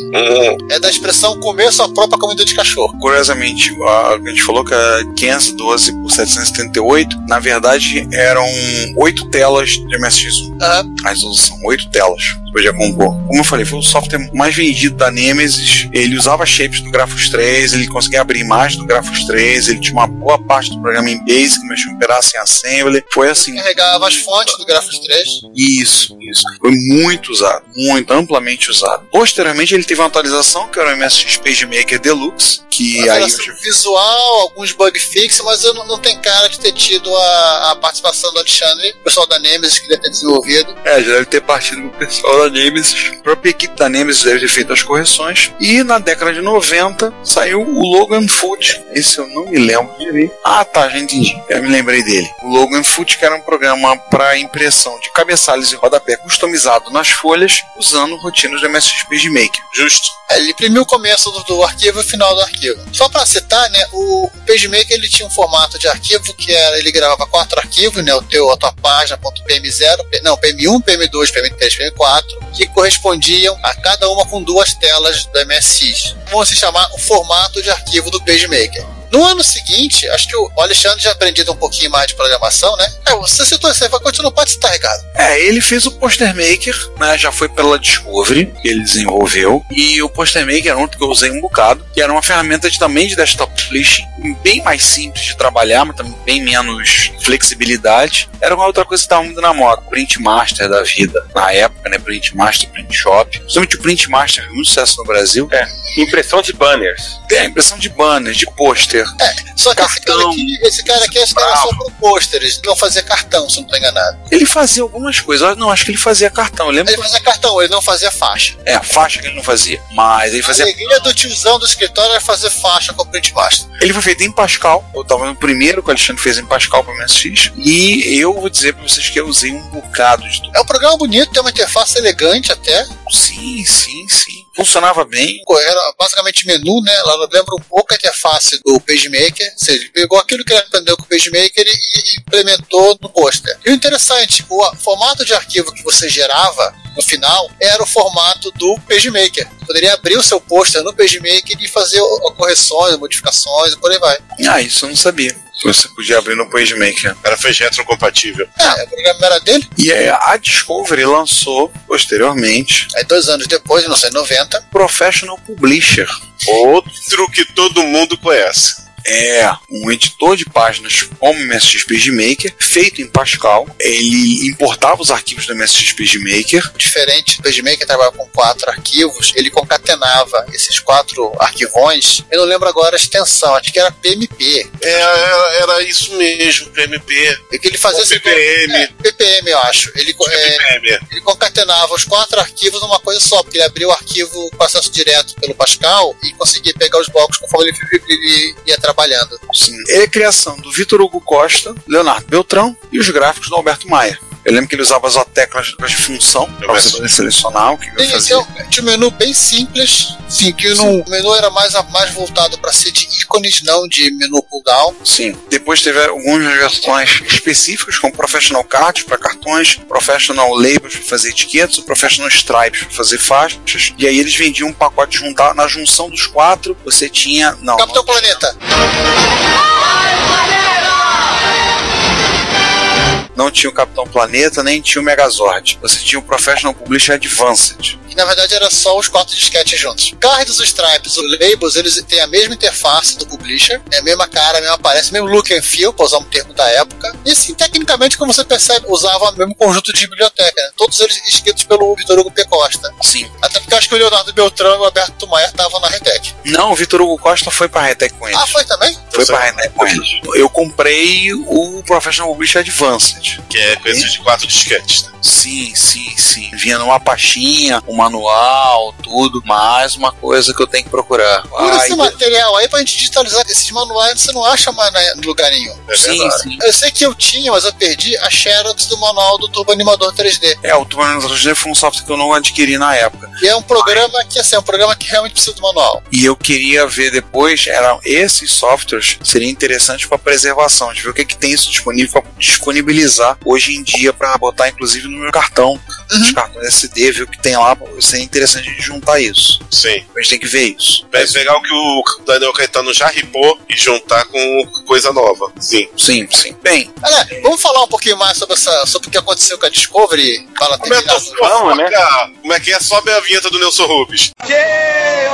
É da expressão comer sua própria comida de cachorro. Curiosamente, a, gente falou que a 512 por 778, na verdade, eram oito telas de MSX1. Aham. A resolução, oito telas. Podia compor. Como eu falei, foi o software mais vendido da Nemesis. Ele usava shapes do Grafos 3, ele conseguia abrir imagens do Grafos 3, ele tinha uma boa parte do programa em Basic, mexia um pedaço em Assembly. Foi assim. Carregava as fontes do Grafos 3. Isso, isso. Foi muito usado, muito amplamente usado. Posteriormente, ele teve uma atualização que era o MSX PageMaker Deluxe, que aí Alteração visual, alguns bug fix, mas eu não, não tem cara de ter tido a, a participação do Alexandre, o pessoal da Nemesis que deve ter desenvolvido. É, já deve ter partido com o pessoal da Nemesis. A própria equipe da Nemesis deve ter feito as correções. E na década de 90 saiu o Logan Food. Esse eu não me lembro direito. Ah, tá, já entendi. Eu me lembrei dele. O Logan Food, que era um programa para impressão de cabeçalhos e customizado nas folhas, usando rotinas do MSX PageMaker. Justo. É, ele imprimiu o começo do, do arquivo e o final do arquivo. Só para citar, né, o PageMaker ele tinha um formato de arquivo que era, ele gravava quatro arquivos, né, o teu, a tua página.pm0, P- não, PM1, PM2, PM3, PM4, que correspondiam a cada uma com duas telas do MSX. Vão se chamar o formato de arquivo do PageMaker. No ano seguinte, acho que o Alexandre já aprendido um pouquinho mais de programação, né? É, você citou isso aí, vai continuar, pode citar, Ricardo. É, ele fez o Poster Maker, né? Já foi pela Discovery que ele desenvolveu. E o Poster Maker era outro que eu usei um bocado, que era uma ferramenta de, também de desktop publishing, bem mais simples de trabalhar, mas também bem menos flexibilidade. Era uma outra coisa que estava muito na moda, Print Master da vida. Na época, né? Print Master, Print Shop. Principalmente o Print Master, muito sucesso no Brasil. É, impressão de banners. É, impressão de banners, de pôster. Só que esse cara aqui, esse cara aqui esse cara era só pro pôsteres, não fazia cartão, se eu não tô enganado. Ele fazia algumas coisas. Não, acho que ele fazia cartão. Eu lembro Ele fazia cartão, ele não fazia faixa. É, a faixa que ele não fazia. Mas ele A fazia. alegria do tiozão do escritório era fazer faixa com o Print Master. Ele foi feito em Pascal. Eu tava no primeiro que o Alexandre fez em Pascal para MSX. E eu vou dizer para vocês que eu usei um bocado de tudo. É um programa bonito, tem uma interface elegante até. Sim, sim, sim. Funcionava bem. Era basicamente menu, né? Ela lembra um pouco a interface do PageMaker. Ou seja, pegou aquilo que ele aprendeu com o PageMaker e, implementou no pôster. E o interessante, o formato de arquivo que você gerava no final era o formato do PageMaker. Você poderia abrir o seu pôster no PageMaker e fazer correções, modificações e por aí vai. Ah, isso eu não sabia. Você podia abrir no PageMaker. Ela fez retrocompatível. É, o programa era dele. E aí a Discovery lançou, posteriormente, Aí dois anos depois, em 1990, Professional Publisher. Outro que todo mundo conhece. É um editor de páginas como o MSX PageMaker, feito em Pascal. Ele importava os arquivos do MSX PageMaker. diferente do PageMaker, trabalhava com quatro arquivos, ele concatenava esses quatro arquivões. Eu não lembro agora a extensão, acho que era PMP. É, era, era isso mesmo, PMP. E que ele fazia PPM. É, PPM, eu acho. Ele, é, PPM. ele concatenava os quatro arquivos numa coisa só, porque ele abria o arquivo com acesso direto pelo Pascal e conseguia pegar os blocos conforme ele, ele ia trabalhando. Sim. Ele é criação do Vitor Hugo Costa, Leonardo Beltrão e os gráficos do Alberto Maia. Eu lembro que ele usava as teclas de função para você poder selecionar o que Ele tinha, um- tinha um menu bem simples, sim, que no, o menu era mais, mais voltado para ser de ícones, não de menu pull-down. Sim. Depois teve algumas versões específicas, como Professional Cards para cartões, Professional Labels para fazer etiquetas, o Professional Stripes para fazer faixas. E aí eles vendiam um pacote juntar. Na junção dos quatro, você tinha. Não. Capitão Planeta. Não tinha o Capitão Planeta, nem tinha o Megazord. Você tinha o Professional Publisher Advanced. que na verdade era só os quatro disquetes juntos. Cards, os stripes, os labels, eles têm a mesma interface do publisher, é a mesma cara, a mesma aparência, mesmo look and feel, para usar um termo da época. E assim, tecnicamente, como você percebe, usava o mesmo conjunto de biblioteca, né? todos eles escritos pelo Vitor Hugo P. Costa. Sim. Até porque eu acho que o Leonardo Beltrão e o Alberto Maia estavam na Retec. Não, o Vitor Hugo Costa foi pra Retec com eles. Ah, foi também? Foi pra Retec com eles. Eu comprei o Professional Publisher Advanced. Que é esses de quatro disquetes. né? Sim, sim, sim. Vinha numa pastinha, um manual, tudo. Mais uma coisa que eu tenho que procurar. Pura esse Ai, material aí pra gente digitalizar esses manuais, você não acha mais na- no lugar nenhum. É sim, verdade. sim. Eu sei que eu tinha, mas eu perdi a Xerox do manual do Turbo Animador 3D. É, o Turbo 3D foi um software que eu não adquiri na época. E é um programa que, assim, é um programa que realmente precisa do manual. E eu queria ver depois, eram esses softwares seriam interessantes para preservação, de ver o que, que tem isso disponível para disponibilizar hoje em dia para botar inclusive no meu cartão, os cartões SD, ver o que tem lá, seria interessante a gente juntar isso. Sim. A gente tem que ver isso. É pegar o que o Daniel Caetano já ripou e juntar com coisa nova. Sim. Sim, sim. Bem, Olha, vamos falar um pouquinho mais sobre, essa, sobre o que aconteceu com a Discovery? Fala Como é. Vamos, né? Como é que é? Sobe a vinheta do Nelson Rubens.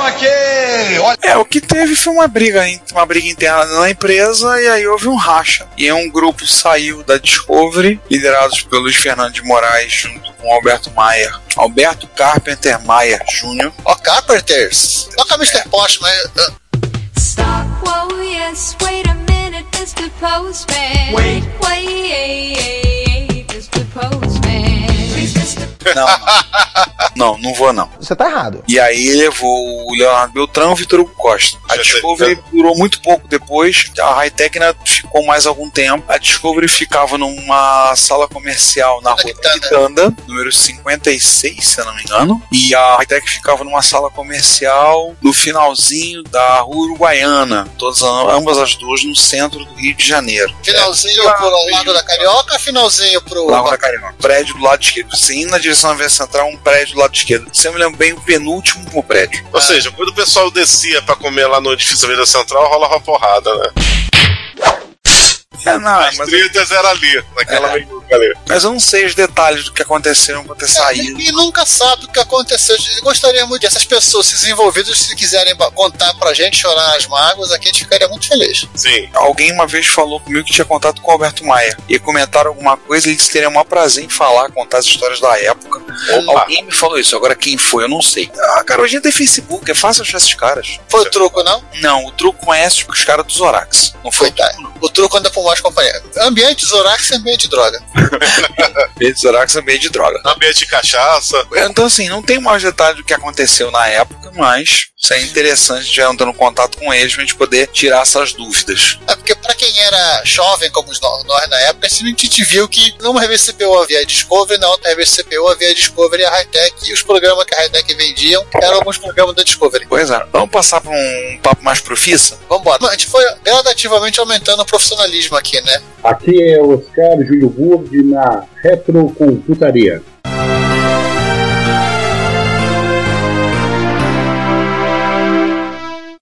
Ok. Olha, É, o que teve foi uma briga, uma briga interna na empresa e aí houve um racha. E aí um grupo saiu da Discovery, liderados pelo Luiz Fernando de Moraes junto com Alberto Maia. Alberto Carpenter Maia Jr. Ó, Carpenters. Toca Mr. Post, mas. ah, Stop, whoa, yes, wait a minute, Mr. Postman. Wait. Wait, Mr. Postman. Mr. Não, não, não vou não. Você tá errado. E aí levou o Leonardo Beltrão e o Vitor Hugo Costa. A Já Discovery durou muito pouco depois, a Hightech ainda ficou mais algum tempo. A Discovery ficava numa sala comercial na rua da Quitanda, número 56, se eu não me engano. E a Hightech ficava numa sala comercial no finalzinho da rua Uruguaiana, todas ambas as duas no centro do Rio de Janeiro. finalzinho pro Lago da Carioca, finalzinho pro. Lago da Carioca. Prédio do lado esquerdo. Você indo na direção da Via Central, um prédio do lado esquerdo. Se eu me lembro bem, o penúltimo prédio. Ou seja, quando o pessoal descia pra comer lá no edifício da Avenida Central, rolava porrada, né? É, não, As mas, tretas era ali, naquela É. meiuca ali. mas eu não sei os detalhes do que aconteceram pra ter saído. Ninguém nunca sabe o que aconteceu. Eu gostaria muito dessas pessoas, esses envolvidos, se quiserem contar pra gente, chorar as mágoas, aqui a gente ficaria muito feliz. Sim. Alguém uma vez falou comigo que tinha contato com o Alberto Maia. E comentaram alguma coisa, ele disse que teria o maior prazer em falar, contar as histórias da época. Opa. Alguém me falou isso, agora quem foi, eu não sei. Ah, cara, hoje tem Facebook, é fácil achar esses caras. Foi o truco, não? Não, o truco conhece os caras dos Zorax. Não foi o Coitado. O truco anda um mais companhia. Ambiente Zorax é ambiente de droga. Ambiente de Zorax é ambiente de droga. Ambiente de cachaça. Então, assim, não tem mais detalhe do que aconteceu na época, mas isso é interessante já entrando em contato com eles pra gente poder tirar essas dúvidas. É porque pra quem era jovem, como nós, na época, assim, a gente viu que numa revista CPO havia a Discovery, na outra revista CPO havia a Discovery e a Hightech, e os programas que a Hightech vendiam eram alguns programas da Discovery. Pois é, vamos passar pra um papo mais profissa? Vambora. A gente foi gradativamente aumentando o profissionalismo aqui, né? Aqui é Oscar Júlio Burg na Retrocomputaria.